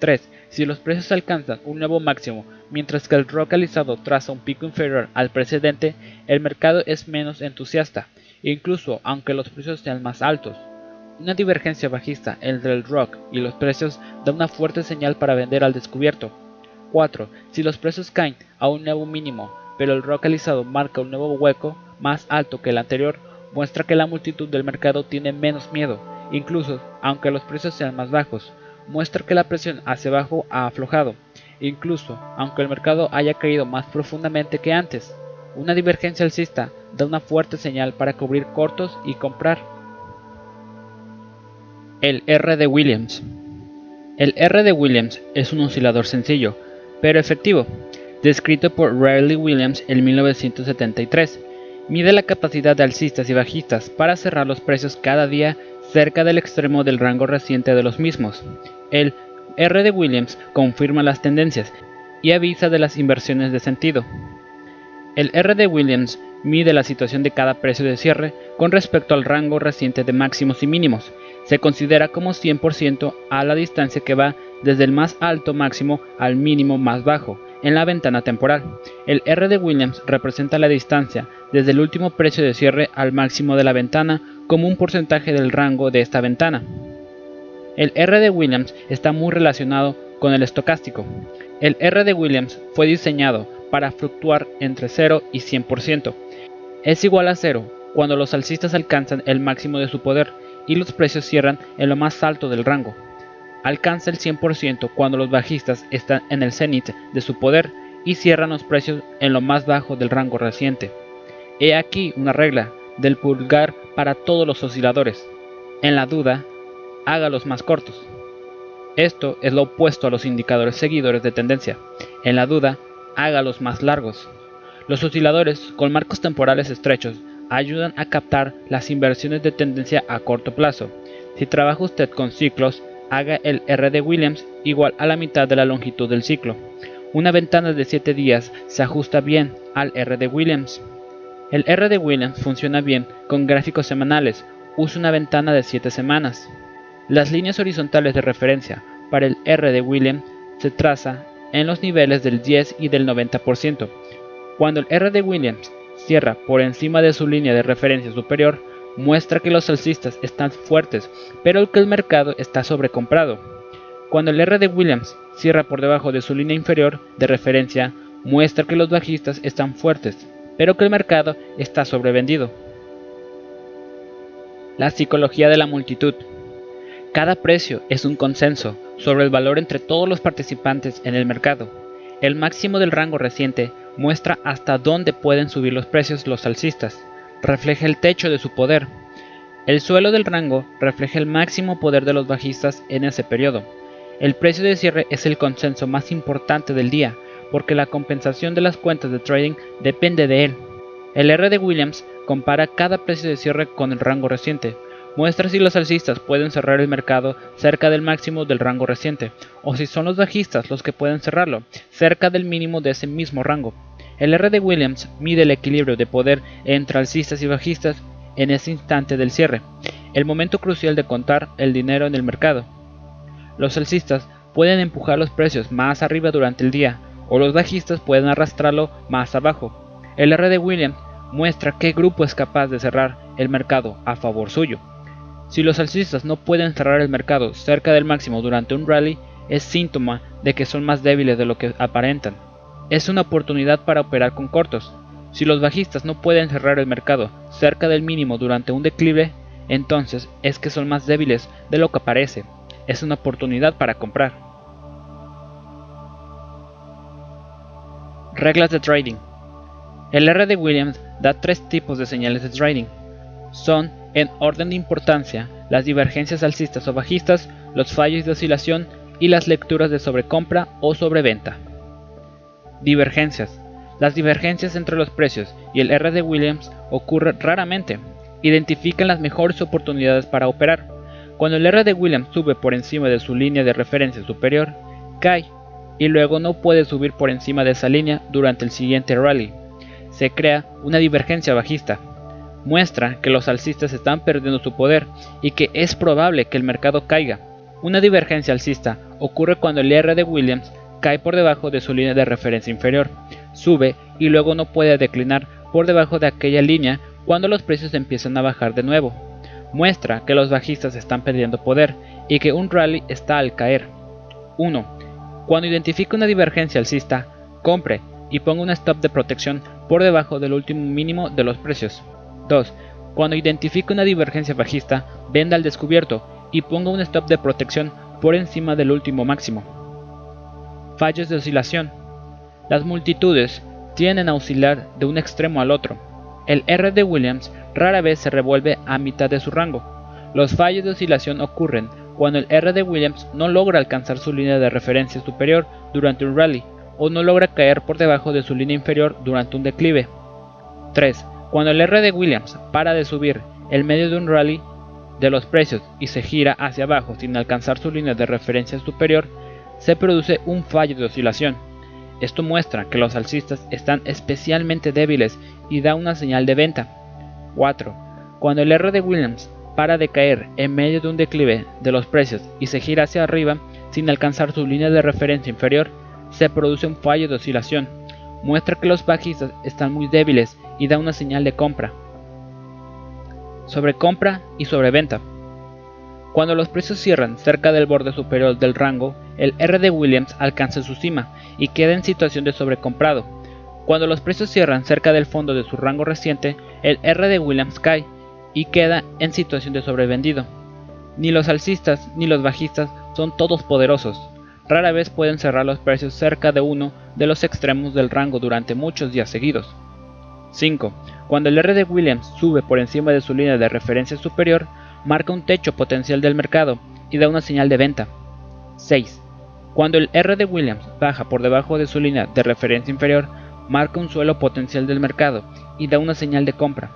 3. Si los precios alcanzan un nuevo máximo, mientras que el rock alisado traza un pico inferior al precedente, el mercado es menos entusiasta, incluso aunque los precios sean más altos. Una divergencia bajista entre el rock y los precios da una fuerte señal para vender al descubierto. 4. Si los precios caen a un nuevo mínimo, pero el rock alisado marca un nuevo hueco más alto que el anterior, muestra que la multitud del mercado tiene menos miedo, incluso aunque los precios sean más bajos. Muestra que la presión hacia abajo ha aflojado, incluso aunque el mercado haya caído más profundamente que antes. Una divergencia alcista da una fuerte señal para cubrir cortos y comprar. El R de Williams. El R de Williams es un oscilador sencillo, pero efectivo, descrito por Riley Williams en 1973. Mide la capacidad de alcistas y bajistas para cerrar los precios cada día cerca del extremo del rango reciente de los mismos. El R de Williams confirma las tendencias y avisa de las inversiones de sentido. El R de Williams mide la situación de cada precio de cierre con respecto al rango reciente de máximos y mínimos. Se considera como 100% a la distancia que va desde el más alto máximo al mínimo más bajo en la ventana temporal. El R de Williams representa la distancia desde el último precio de cierre al máximo de la ventana como un porcentaje del rango de esta ventana. El R de Williams está muy relacionado con el estocástico. El R de Williams fue diseñado para fluctuar entre 0 y 100%. Es igual a 0 cuando los alcistas alcanzan el máximo de su poder y los precios cierran en lo más alto del rango. Alcanza el 100% cuando los bajistas están en el cenit de su poder y cierran los precios en lo más bajo del rango reciente. He aquí una regla del pulgar para todos los osciladores. En la duda, hágalos más cortos. Esto es lo opuesto a los indicadores seguidores de tendencia. En la duda, hágalos más largos. Los osciladores con marcos temporales estrechos ayudan a captar las inversiones de tendencia a corto plazo. Si trabaja usted con ciclos, haga el R de Williams igual a la mitad de la longitud del ciclo. Una ventana de 7 días se ajusta bien al R de Williams. El R de Williams funciona bien con gráficos semanales, usa una ventana de 7 semanas. Las líneas horizontales de referencia para el R de Williams se traza en los niveles del 10 y del 90%. Cuando el R de Williams cierra por encima de su línea de referencia superior, muestra que los alcistas están fuertes, pero que el mercado está sobrecomprado. Cuando el R de Williams cierra por debajo de su línea inferior de referencia, muestra que los bajistas están fuertes, pero que el mercado está sobrevendido. La psicología de la multitud. Cada precio es un consenso sobre el valor entre todos los participantes en el mercado. El máximo del rango reciente muestra hasta dónde pueden subir los precios los alcistas, refleja el techo de su poder. El suelo del rango refleja el máximo poder de los bajistas en ese periodo. El precio de cierre es el consenso más importante del día, porque la compensación de las cuentas de trading depende de él. El R de Williams compara cada precio de cierre con el rango reciente, muestra si los alcistas pueden cerrar el mercado cerca del máximo del rango reciente, o si son los bajistas los que pueden cerrarlo cerca del mínimo de ese mismo rango. El R de Williams mide el equilibrio de poder entre alcistas y bajistas en ese instante del cierre, el momento crucial de contar el dinero en el mercado. Los alcistas pueden empujar los precios más arriba durante el día, o los bajistas pueden arrastrarlo más abajo. El R de Williams muestra qué grupo es capaz de cerrar el mercado a favor suyo. Si los alcistas no pueden cerrar el mercado cerca del máximo durante un rally, es síntoma de que son más débiles de lo que aparentan. Es una oportunidad para operar con cortos. Si los bajistas no pueden cerrar el mercado cerca del mínimo durante un declive, entonces es que son más débiles de lo que parece. Es una oportunidad para comprar. Reglas de trading. El R de Williams da tres tipos de señales de trading. Son en orden de importancia las divergencias alcistas o bajistas, los fallos de oscilación y las lecturas de sobrecompra o sobreventa. Divergencias. Las divergencias entre los precios y el R de Williams ocurren raramente. Identifican las mejores oportunidades para operar. Cuando el R de Williams sube por encima de su línea de referencia superior, cae y luego no puede subir por encima de esa línea durante el siguiente rally. Se crea una divergencia bajista. Muestra que los alcistas están perdiendo su poder y que es probable que el mercado caiga. Una divergencia alcista ocurre cuando el R de Williams cae por debajo de su línea de referencia inferior, sube y luego no puede declinar por debajo de aquella línea cuando los precios empiezan a bajar de nuevo. Muestra que los bajistas están perdiendo poder y que un rally está al caer. 1. Cuando identifique una divergencia alcista, compre y ponga un stop de protección por debajo del último mínimo de los precios. 2. Cuando identifique una divergencia bajista, venda al descubierto y ponga un stop de protección por encima del último máximo. Fallos de oscilación. Las multitudes tienden a oscilar de un extremo al otro. El R de Williams rara vez se revuelve a mitad de su rango. Los fallos de oscilación ocurren cuando el R de Williams no logra alcanzar su línea de referencia superior durante un rally o no logra caer por debajo de su línea inferior durante un declive. 3. Cuando el R de Williams para de subir en medio de un rally de los precios y se gira hacia abajo sin alcanzar su línea de referencia superior, se produce un fallo de oscilación. Esto muestra que los alcistas están especialmente débiles y da una señal de venta. 4. Cuando el R de Williams para de caer en medio de un declive de los precios y se gira hacia arriba sin alcanzar su línea de referencia inferior, se produce un fallo de oscilación. Muestra que los bajistas están muy débiles y da una señal de compra. Sobre compra y sobreventa. Cuando los precios cierran cerca del borde superior del rango, el R de Williams alcanza su cima y queda en situación de sobrecomprado. Cuando los precios cierran cerca del fondo de su rango reciente, el R de Williams cae y queda en situación de sobrevendido. Ni los alcistas ni los bajistas son todos poderosos. Rara vez pueden cerrar los precios cerca de uno de los extremos del rango durante muchos días seguidos. 5. Cuando el R de Williams sube por encima de su línea de referencia superior, marca un techo potencial del mercado y da una señal de venta. 6. Cuando el R de Williams baja por debajo de su línea de referencia inferior, marca un suelo potencial del mercado y da una señal de compra.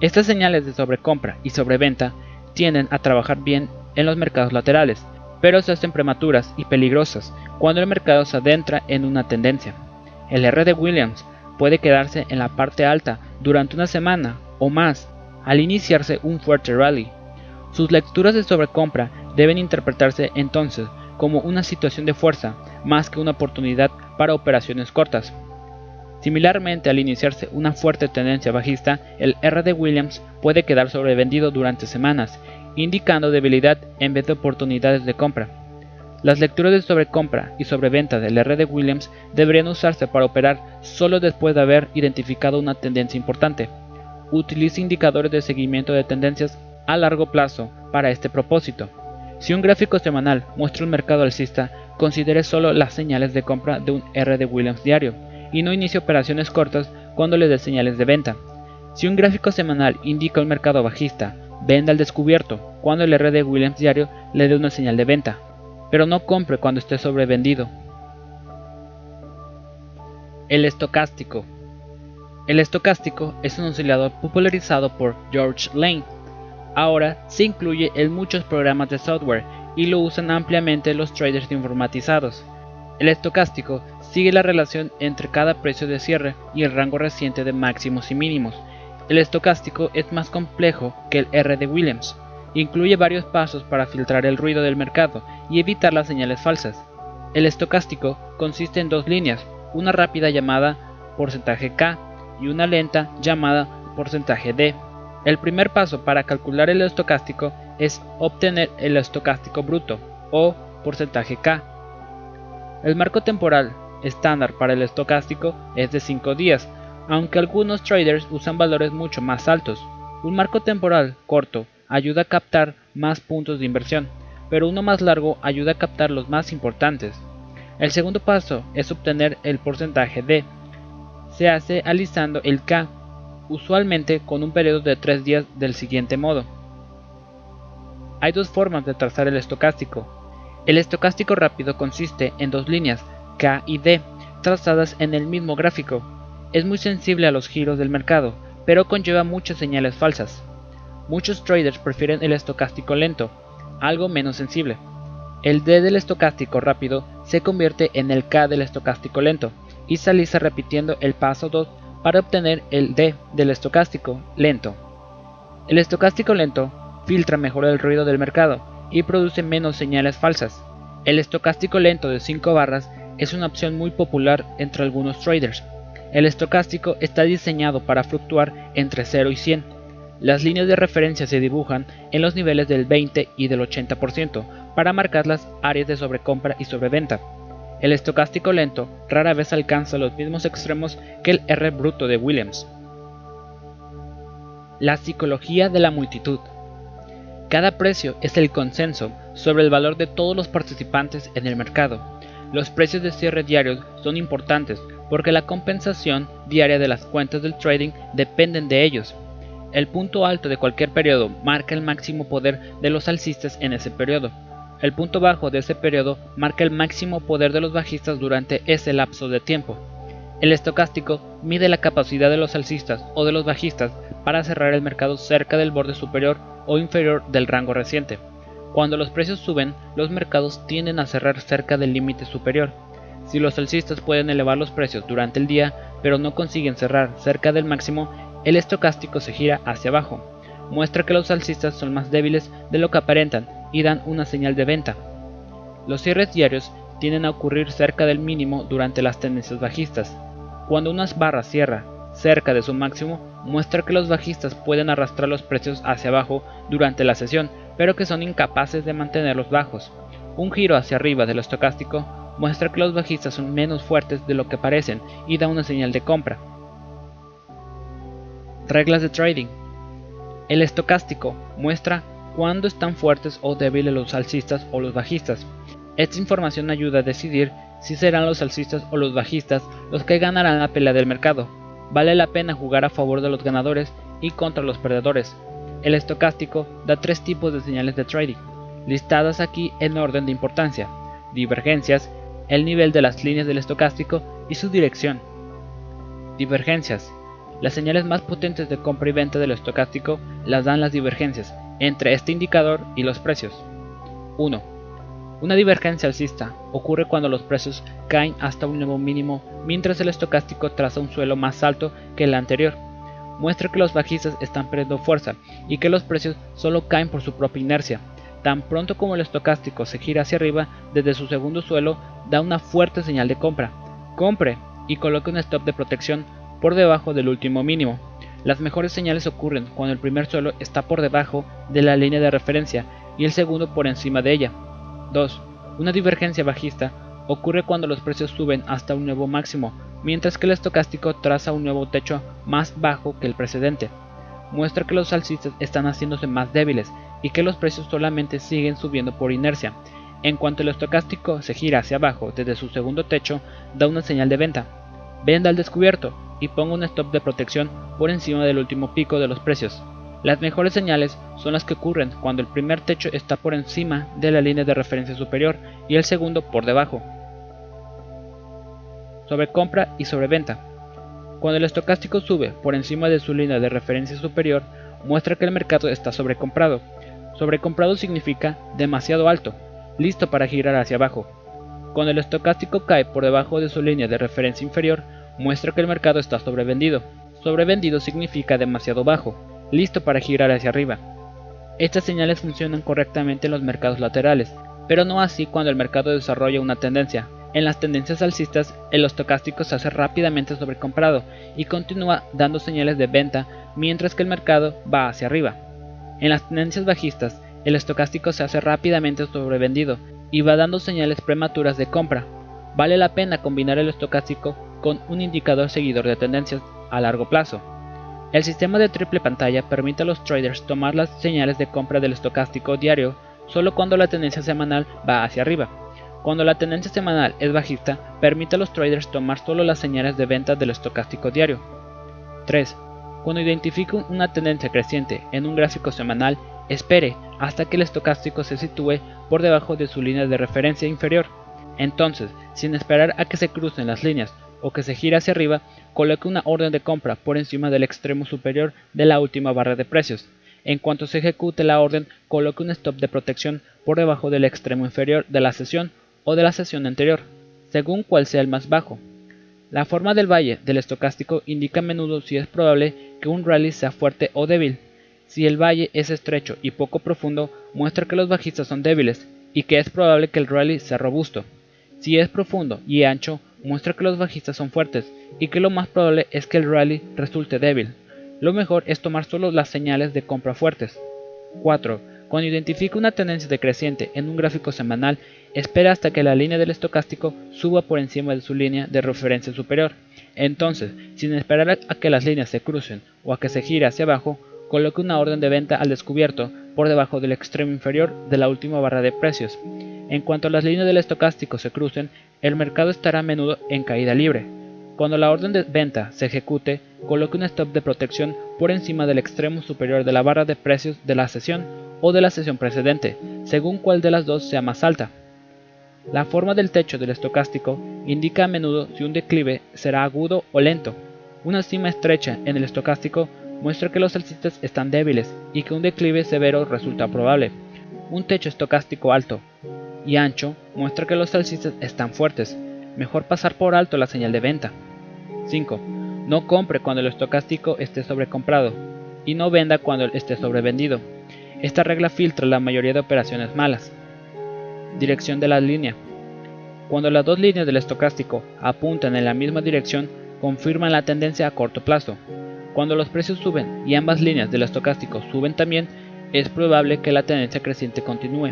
Estas señales de sobrecompra y sobreventa tienden a trabajar bien en los mercados laterales, pero se hacen prematuras y peligrosas cuando el mercado se adentra en una tendencia. El R de Williams puede quedarse en la parte alta durante una semana o más al iniciarse un fuerte rally. Sus lecturas de sobrecompra deben interpretarse entonces como una situación de fuerza más que una oportunidad para operaciones cortas. Similarmente, al iniciarse una fuerte tendencia bajista, el R de Williams puede quedar sobrevendido durante semanas, indicando debilidad en vez de oportunidades de compra. Las lecturas de sobrecompra y sobreventa del R de Williams deberían usarse para operar solo después de haber identificado una tendencia importante. Utilice indicadores de seguimiento de tendencias a largo plazo para este propósito. Si un gráfico semanal muestra un mercado alcista, considere solo las señales de compra de un R de Williams diario y no inicie operaciones cortas cuando le dé señales de venta. Si un gráfico semanal indica un mercado bajista, venda al descubierto cuando el R de Williams diario le dé una señal de venta, pero no compre cuando esté sobrevendido. El estocástico. El estocástico es un oscilador popularizado por George Lane. Ahora se incluye en muchos programas de software y lo usan ampliamente los traders informatizados. El estocástico sigue la relación entre cada precio de cierre y el rango reciente de máximos y mínimos. El estocástico es más complejo que el R de Williams. Incluye varios pasos para filtrar el ruido del mercado y evitar las señales falsas. El estocástico consiste en dos líneas, una rápida llamada porcentaje K y una lenta llamada porcentaje D. El primer paso para calcular el estocástico es obtener el estocástico bruto o porcentaje K. El marco temporal estándar para el estocástico es de 5 días, aunque algunos traders usan valores mucho más altos. Un marco temporal corto ayuda a captar más puntos de inversión, pero uno más largo ayuda a captar los más importantes. El segundo paso es obtener el porcentaje D. Se hace alisando el K, usualmente con un periodo de 3 días del siguiente modo. Hay dos formas de trazar el estocástico. El estocástico rápido consiste en dos líneas, K y D, trazadas en el mismo gráfico. Es muy sensible a los giros del mercado, pero conlleva muchas señales falsas. Muchos traders prefieren el estocástico lento, algo menos sensible. El D del estocástico rápido se convierte en el K del estocástico lento y se repitiendo el paso 2 para obtener el D del estocástico lento. El estocástico lento filtra mejor el ruido del mercado y produce menos señales falsas. El estocástico lento de 5 barras es una opción muy popular entre algunos traders. El estocástico está diseñado para fluctuar entre 0 y 100. Las líneas de referencia se dibujan en los niveles del 20 y del 80% para marcar las áreas de sobrecompra y sobreventa. El estocástico lento rara vez alcanza los mismos extremos que el R bruto de Williams. La psicología de la multitud. Cada precio es el consenso sobre el valor de todos los participantes en el mercado. Los precios de cierre diarios son importantes porque la compensación diaria de las cuentas del trading dependen de ellos. El punto alto de cualquier periodo marca el máximo poder de los alcistas en ese periodo. El punto bajo de ese periodo marca el máximo poder de los bajistas durante ese lapso de tiempo. El estocástico mide la capacidad de los alcistas o de los bajistas para cerrar el mercado cerca del borde superior o inferior del rango reciente. Cuando los precios suben, los mercados tienden a cerrar cerca del límite superior. Si los alcistas pueden elevar los precios durante el día, pero no consiguen cerrar cerca del máximo, el estocástico se gira hacia abajo. Muestra que los alcistas son más débiles de lo que aparentan y dan una señal de venta. Los cierres diarios tienden a ocurrir cerca del mínimo durante las tendencias bajistas. Cuando una barra cierra cerca de su máximo, muestra que los bajistas pueden arrastrar los precios hacia abajo durante la sesión, pero que son incapaces de mantenerlos bajos. Un giro hacia arriba del estocástico muestra que los bajistas son menos fuertes de lo que parecen y da una señal de compra. Reglas de trading. El estocástico muestra cuándo están fuertes o débiles los alcistas o los bajistas. Esta información ayuda a decidir si serán los alcistas o los bajistas los que ganarán la pelea del mercado. Vale la pena jugar a favor de los ganadores y contra los perdedores. El estocástico da tres tipos de señales de trading, listadas aquí en orden de importancia, divergencias, el nivel de las líneas del estocástico y su dirección. Divergencias. Las señales más potentes de compra y venta del estocástico las dan las divergencias entre este indicador y los precios. 1. Una divergencia alcista ocurre cuando los precios caen hasta un nuevo mínimo mientras el estocástico traza un suelo más alto que el anterior. Muestra que los bajistas están perdiendo fuerza y que los precios solo caen por su propia inercia. Tan pronto como el estocástico se gira hacia arriba desde su segundo suelo, da una fuerte señal de compra. Compre y coloque un stop de protección por debajo del último mínimo. Las mejores señales ocurren cuando el primer suelo está por debajo de la línea de referencia y el segundo por encima de ella. 2. Una divergencia bajista ocurre cuando los precios suben hasta un nuevo máximo, mientras que el estocástico traza un nuevo techo más bajo que el precedente. Muestra que los alcistas están haciéndose más débiles y que los precios solamente siguen subiendo por inercia. En cuanto el estocástico se gira hacia abajo desde su segundo techo, da una señal de venta. Venda al descubierto y ponga un stop de protección por encima del último pico de los precios. Las mejores señales son las que ocurren cuando el primer techo está por encima de la línea de referencia superior y el segundo por debajo. Sobrecompra y sobreventa. Cuando el estocástico sube por encima de su línea de referencia superior, muestra que el mercado está sobrecomprado. Sobrecomprado significa demasiado alto, listo para girar hacia abajo. Cuando el estocástico cae por debajo de su línea de referencia inferior, muestra que el mercado está sobrevendido. Sobrevendido significa demasiado bajo, listo para girar hacia arriba. Estas señales funcionan correctamente en los mercados laterales, pero no así cuando el mercado desarrolla una tendencia. En las tendencias alcistas, el estocástico se hace rápidamente sobrecomprado y continúa dando señales de venta mientras que el mercado va hacia arriba. En las tendencias bajistas, el estocástico se hace rápidamente sobrevendido y va dando señales prematuras de compra. Vale la pena combinar el estocástico con un indicador seguidor de tendencias a largo plazo. El sistema de triple pantalla permite a los traders tomar las señales de compra del estocástico diario solo cuando la tendencia semanal va hacia arriba. Cuando la tendencia semanal es bajista, permite a los traders tomar solo las señales de venta del estocástico diario. 3. Cuando identifique una tendencia creciente en un gráfico semanal, espere hasta que el estocástico se sitúe por debajo de su línea de referencia inferior. Entonces, sin esperar a que se crucen las líneas o que se gire hacia arriba, coloque una orden de compra por encima del extremo superior de la última barra de precios. En cuanto se ejecute la orden, coloque un stop de protección por debajo del extremo inferior de la sesión o de la sesión anterior, según cuál sea el más bajo. La forma del valle del estocástico indica a menudo si es probable que un rally sea fuerte o débil. Si el valle es estrecho y poco profundo, muestra que los bajistas son débiles y que es probable que el rally sea robusto. Si es profundo y ancho, muestra que los bajistas son fuertes y que lo más probable es que el rally resulte débil. Lo mejor es tomar solo las señales de compra fuertes. 4. Cuando identifique una tendencia decreciente en un gráfico semanal, espera hasta que la línea del estocástico suba por encima de su línea de referencia superior. Entonces, sin esperar a que las líneas se crucen o a que se gire hacia abajo, coloque una orden de venta al descubierto por debajo del extremo inferior de la última barra de precios. En cuanto las líneas del estocástico se crucen, el mercado estará a menudo en caída libre. Cuando la orden de venta se ejecute, coloque un stop de protección por encima del extremo superior de la barra de precios de la sesión o de la sesión precedente, según cuál de las dos sea más alta. La forma del techo del estocástico indica a menudo si un declive será agudo o lento. Una cima estrecha en el estocástico muestra que los alcistas están débiles y que un declive severo resulta probable. Un techo estocástico alto y ancho muestra que los alcistas están fuertes. Mejor pasar por alto la señal de venta. 5. No compre cuando el estocástico esté sobrecomprado y no venda cuando esté sobrevendido. Esta regla filtra la mayoría de operaciones malas. Dirección de la línea. Cuando las dos líneas del estocástico apuntan en la misma dirección, confirman la tendencia a corto plazo. Cuando los precios suben y ambas líneas del estocástico suben también, es probable que la tendencia creciente continúe.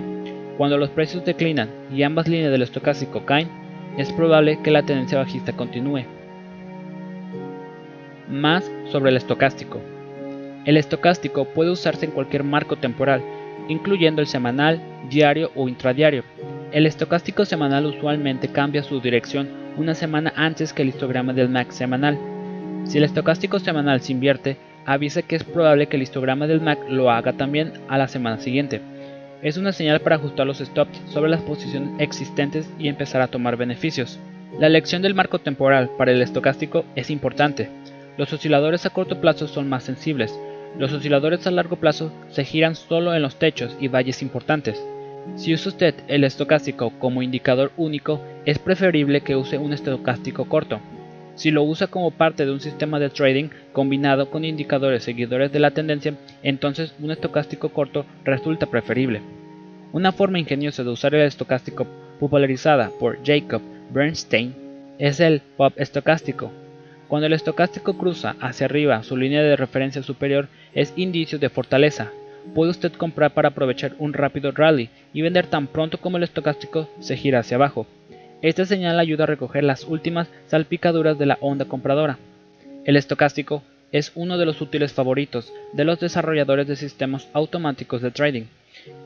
Cuando los precios declinan y ambas líneas del estocástico caen, es probable que la tendencia bajista continúe. Más sobre el estocástico. El estocástico puede usarse en cualquier marco temporal, incluyendo el semanal, diario o intradiario. El estocástico semanal usualmente cambia su dirección una semana antes que el histograma del MAC semanal. Si el estocástico semanal se invierte, avisa que es probable que el histograma del MAC lo haga también a la semana siguiente. Es una señal para ajustar los stops sobre las posiciones existentes y empezar a tomar beneficios. La elección del marco temporal para el estocástico es importante. Los osciladores a corto plazo son más sensibles. Los osciladores a largo plazo se giran solo en los techos y valles importantes. Si usa usted el estocástico como indicador único, es preferible que use un estocástico corto. Si lo usa como parte de un sistema de trading combinado con indicadores seguidores de la tendencia, entonces un estocástico corto resulta preferible. Una forma ingeniosa de usar el estocástico popularizada por Jacob Bernstein es el pop estocástico. Cuando el estocástico cruza hacia arriba su línea de referencia superior es indicio de fortaleza. Puede usted comprar para aprovechar un rápido rally y vender tan pronto como el estocástico se gira hacia abajo. Esta señal ayuda a recoger las últimas salpicaduras de la onda compradora. El estocástico es uno de los útiles favoritos de los desarrolladores de sistemas automáticos de trading.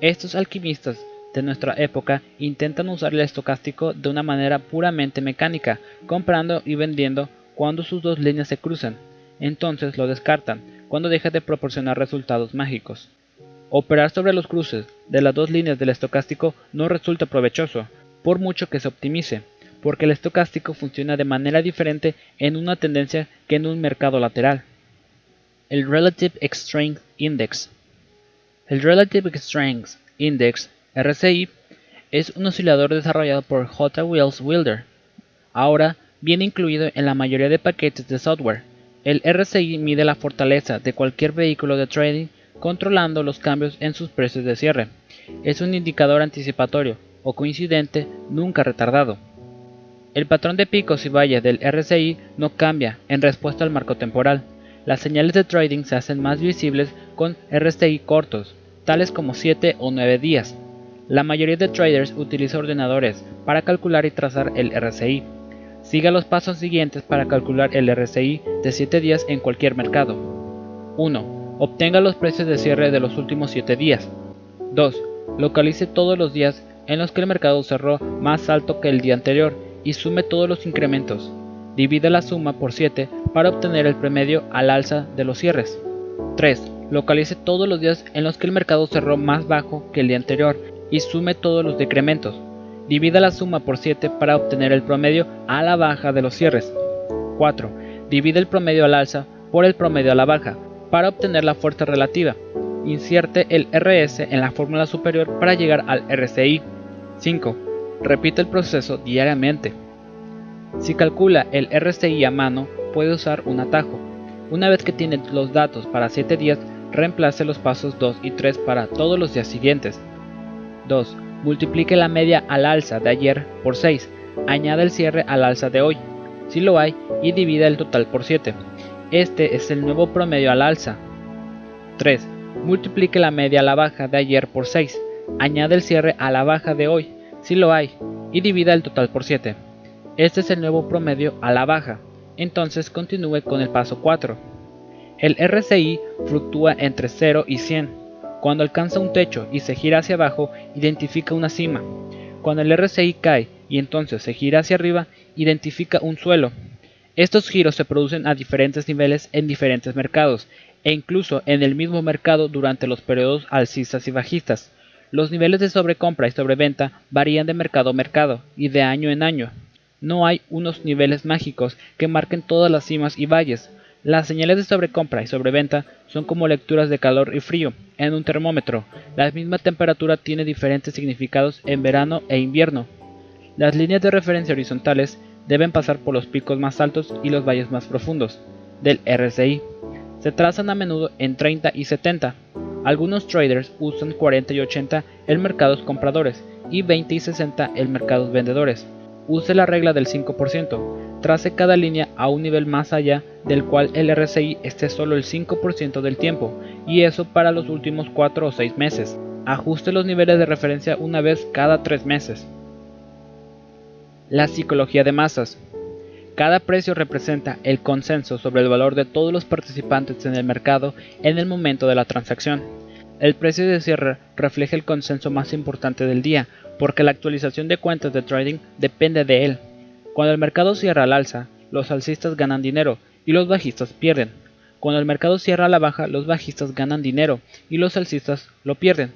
Estos alquimistas de nuestra época intentan usar el estocástico de una manera puramente mecánica, comprando y vendiendo cuando sus dos líneas se cruzan. Entonces lo descartan cuando deja de proporcionar resultados mágicos. Operar sobre los cruces de las dos líneas del estocástico no resulta provechoso, por mucho que se optimice, porque el estocástico funciona de manera diferente en una tendencia que en un mercado lateral. El Relative Strength Index El Relative Strength Index, RSI, es un oscilador desarrollado por J. Wells Wilder. Ahora viene incluido en la mayoría de paquetes de software. El RSI mide la fortaleza de cualquier vehículo de trading controlando los cambios en sus precios de cierre. Es un indicador anticipatorio o coincidente nunca retardado. El patrón de picos y valles del RSI no cambia en respuesta al marco temporal. Las señales de trading se hacen más visibles con RSI cortos, tales como 7 o 9 días. La mayoría de traders utiliza ordenadores para calcular y trazar el RSI. Siga los pasos siguientes para calcular el RSI de 7 días en cualquier mercado. 1. Obtenga los precios de cierre de los últimos 7 días. 2. Localice todos los días en los que el mercado cerró más alto que el día anterior y sume todos los incrementos. Divide la suma por 7 para obtener el promedio al alza de los cierres. 3. Localice todos los días en los que el mercado cerró más bajo que el día anterior y sume todos los decrementos. Divida la suma por 7 para obtener el promedio a la baja de los cierres. 4. Divide el promedio al alza por el promedio a la baja para obtener la fuerza relativa. Insierte el RS en la fórmula superior para llegar al RSI. 5. Repite el proceso diariamente. Si calcula el RSI a mano, puede usar un atajo. Una vez que tiene los datos para 7 días, reemplace los pasos 2 y 3 para todos los días siguientes. 2. Multiplique la media al alza de ayer por 6. Añade el cierre al alza de hoy, si lo hay, y divida el total por 7. Este es el nuevo promedio al alza. 3. Multiplique la media a la baja de ayer por 6. Añade el cierre a la baja de hoy, si lo hay, y divida el total por 7. Este es el nuevo promedio a la baja. Entonces continúe con el paso 4. El RSI fluctúa entre 0 y 100. Cuando alcanza un techo y se gira hacia abajo, identifica una cima. Cuando el RSI cae y entonces se gira hacia arriba, identifica un suelo. Estos giros se producen a diferentes niveles en diferentes mercados, e incluso en el mismo mercado durante los periodos alcistas y bajistas. Los niveles de sobrecompra y sobreventa varían de mercado a mercado y de año en año. No hay unos niveles mágicos que marquen todas las cimas y valles. Las señales de sobrecompra y sobreventa son como lecturas de calor y frío en un termómetro. La misma temperatura tiene diferentes significados en verano e invierno. Las líneas de referencia horizontales deben pasar por los picos más altos y los valles más profundos del RSI. Se trazan a menudo en 30 y 70. Algunos traders usan 40 y 80 en mercados compradores y 20 y 60 en mercados vendedores. Use la regla del 5%. Trace cada línea a un nivel más allá del cual el RSI esté solo el 5% del tiempo, y eso para los últimos 4 o 6 meses. Ajuste los niveles de referencia una vez cada 3 meses. La psicología de masas. Cada precio representa el consenso sobre el valor de todos los participantes en el mercado en el momento de la transacción. El precio de cierre refleja el consenso más importante del día, porque la actualización de cuentas de trading depende de él. Cuando el mercado cierra al alza, los alcistas ganan dinero y los bajistas pierden. Cuando el mercado cierra a la baja, los bajistas ganan dinero y los alcistas lo pierden.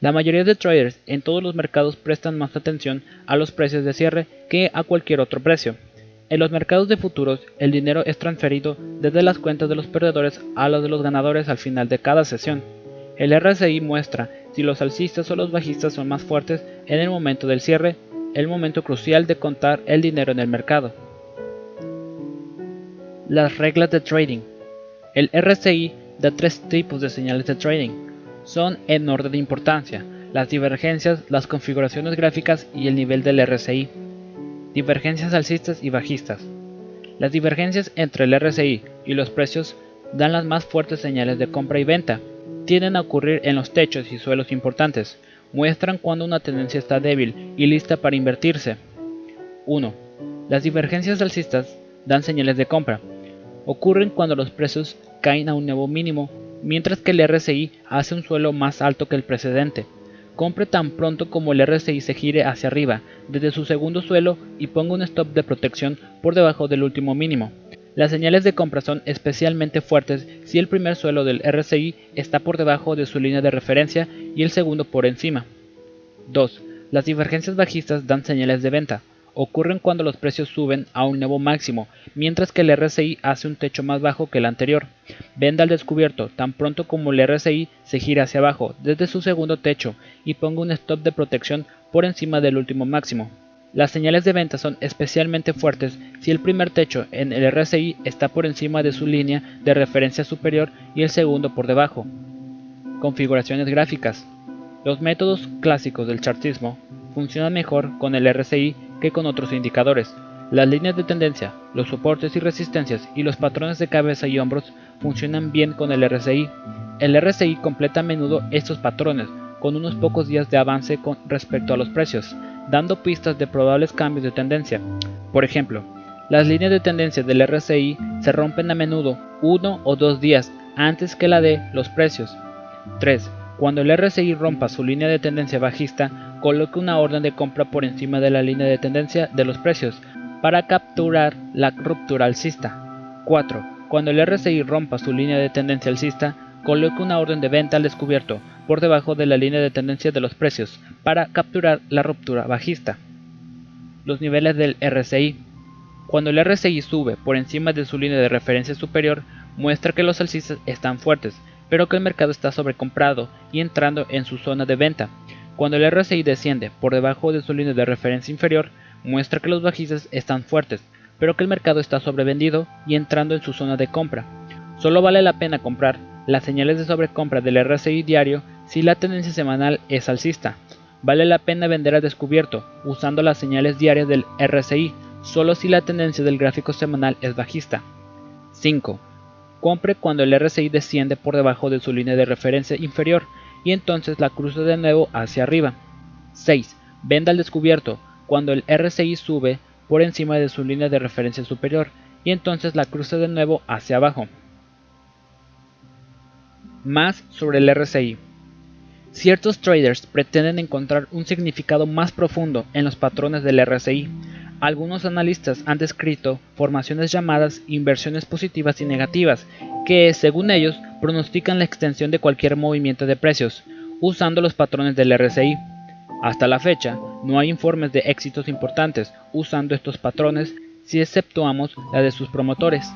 La mayoría de traders en todos los mercados prestan más atención a los precios de cierre que a cualquier otro precio. En los mercados de futuros, el dinero es transferido desde las cuentas de los perdedores a las de los ganadores al final de cada sesión. El RSI muestra si los alcistas o los bajistas son más fuertes en el momento del cierre, el momento crucial de contar el dinero en el mercado. Las reglas de trading. El RSI da tres tipos de señales de trading son en orden de importancia, las divergencias, las configuraciones gráficas y el nivel del RSI. Divergencias alcistas y bajistas. Las divergencias entre el RSI y los precios dan las más fuertes señales de compra y venta. Tienden a ocurrir en los techos y suelos importantes. Muestran cuando una tendencia está débil y lista para invertirse. 1. Las divergencias alcistas dan señales de compra. Ocurren cuando los precios caen a un nuevo mínimo mientras que el RSI hace un suelo más alto que el precedente. Compre tan pronto como el RSI se gire hacia arriba desde su segundo suelo y ponga un stop de protección por debajo del último mínimo. Las señales de compra son especialmente fuertes si el primer suelo del RSI está por debajo de su línea de referencia y el segundo por encima. 2. Las divergencias bajistas dan señales de venta ocurren cuando los precios suben a un nuevo máximo, mientras que el RSI hace un techo más bajo que el anterior. Venda al descubierto tan pronto como el RSI se gira hacia abajo desde su segundo techo y ponga un stop de protección por encima del último máximo. Las señales de venta son especialmente fuertes si el primer techo en el RSI está por encima de su línea de referencia superior y el segundo por debajo. Configuraciones gráficas. Los métodos clásicos del chartismo funcionan mejor con el RSI que con otros indicadores. Las líneas de tendencia, los soportes y resistencias y los patrones de cabeza y hombros funcionan bien con el RSI. El RSI completa a menudo estos patrones con unos pocos días de avance con respecto a los precios, dando pistas de probables cambios de tendencia. Por ejemplo, las líneas de tendencia del RSI se rompen a menudo uno o dos días antes que la de los precios. 3. Cuando el RSI rompa su línea de tendencia bajista, coloque una orden de compra por encima de la línea de tendencia de los precios para capturar la ruptura alcista. 4. Cuando el RSI rompa su línea de tendencia alcista, coloque una orden de venta al descubierto por debajo de la línea de tendencia de los precios para capturar la ruptura bajista. Los niveles del RSI. Cuando el RSI sube por encima de su línea de referencia superior, muestra que los alcistas están fuertes, pero que el mercado está sobrecomprado y entrando en su zona de venta. Cuando el RSI desciende por debajo de su línea de referencia inferior, muestra que los bajistas están fuertes, pero que el mercado está sobrevendido y entrando en su zona de compra. Solo vale la pena comprar las señales de sobrecompra del RSI diario si la tendencia semanal es alcista. Vale la pena vender a descubierto usando las señales diarias del RSI solo si la tendencia del gráfico semanal es bajista. 5. Compre cuando el RSI desciende por debajo de su línea de referencia inferior y entonces la cruce de nuevo hacia arriba. 6. Venda al descubierto cuando el RSI sube por encima de su línea de referencia superior y entonces la cruce de nuevo hacia abajo. Más sobre el RSI. Ciertos traders pretenden encontrar un significado más profundo en los patrones del RSI. Algunos analistas han descrito formaciones llamadas inversiones positivas y negativas, que, según ellos, pronostican la extensión de cualquier movimiento de precios, usando los patrones del RSI. Hasta la fecha, no hay informes de éxitos importantes usando estos patrones si exceptuamos la de sus promotores.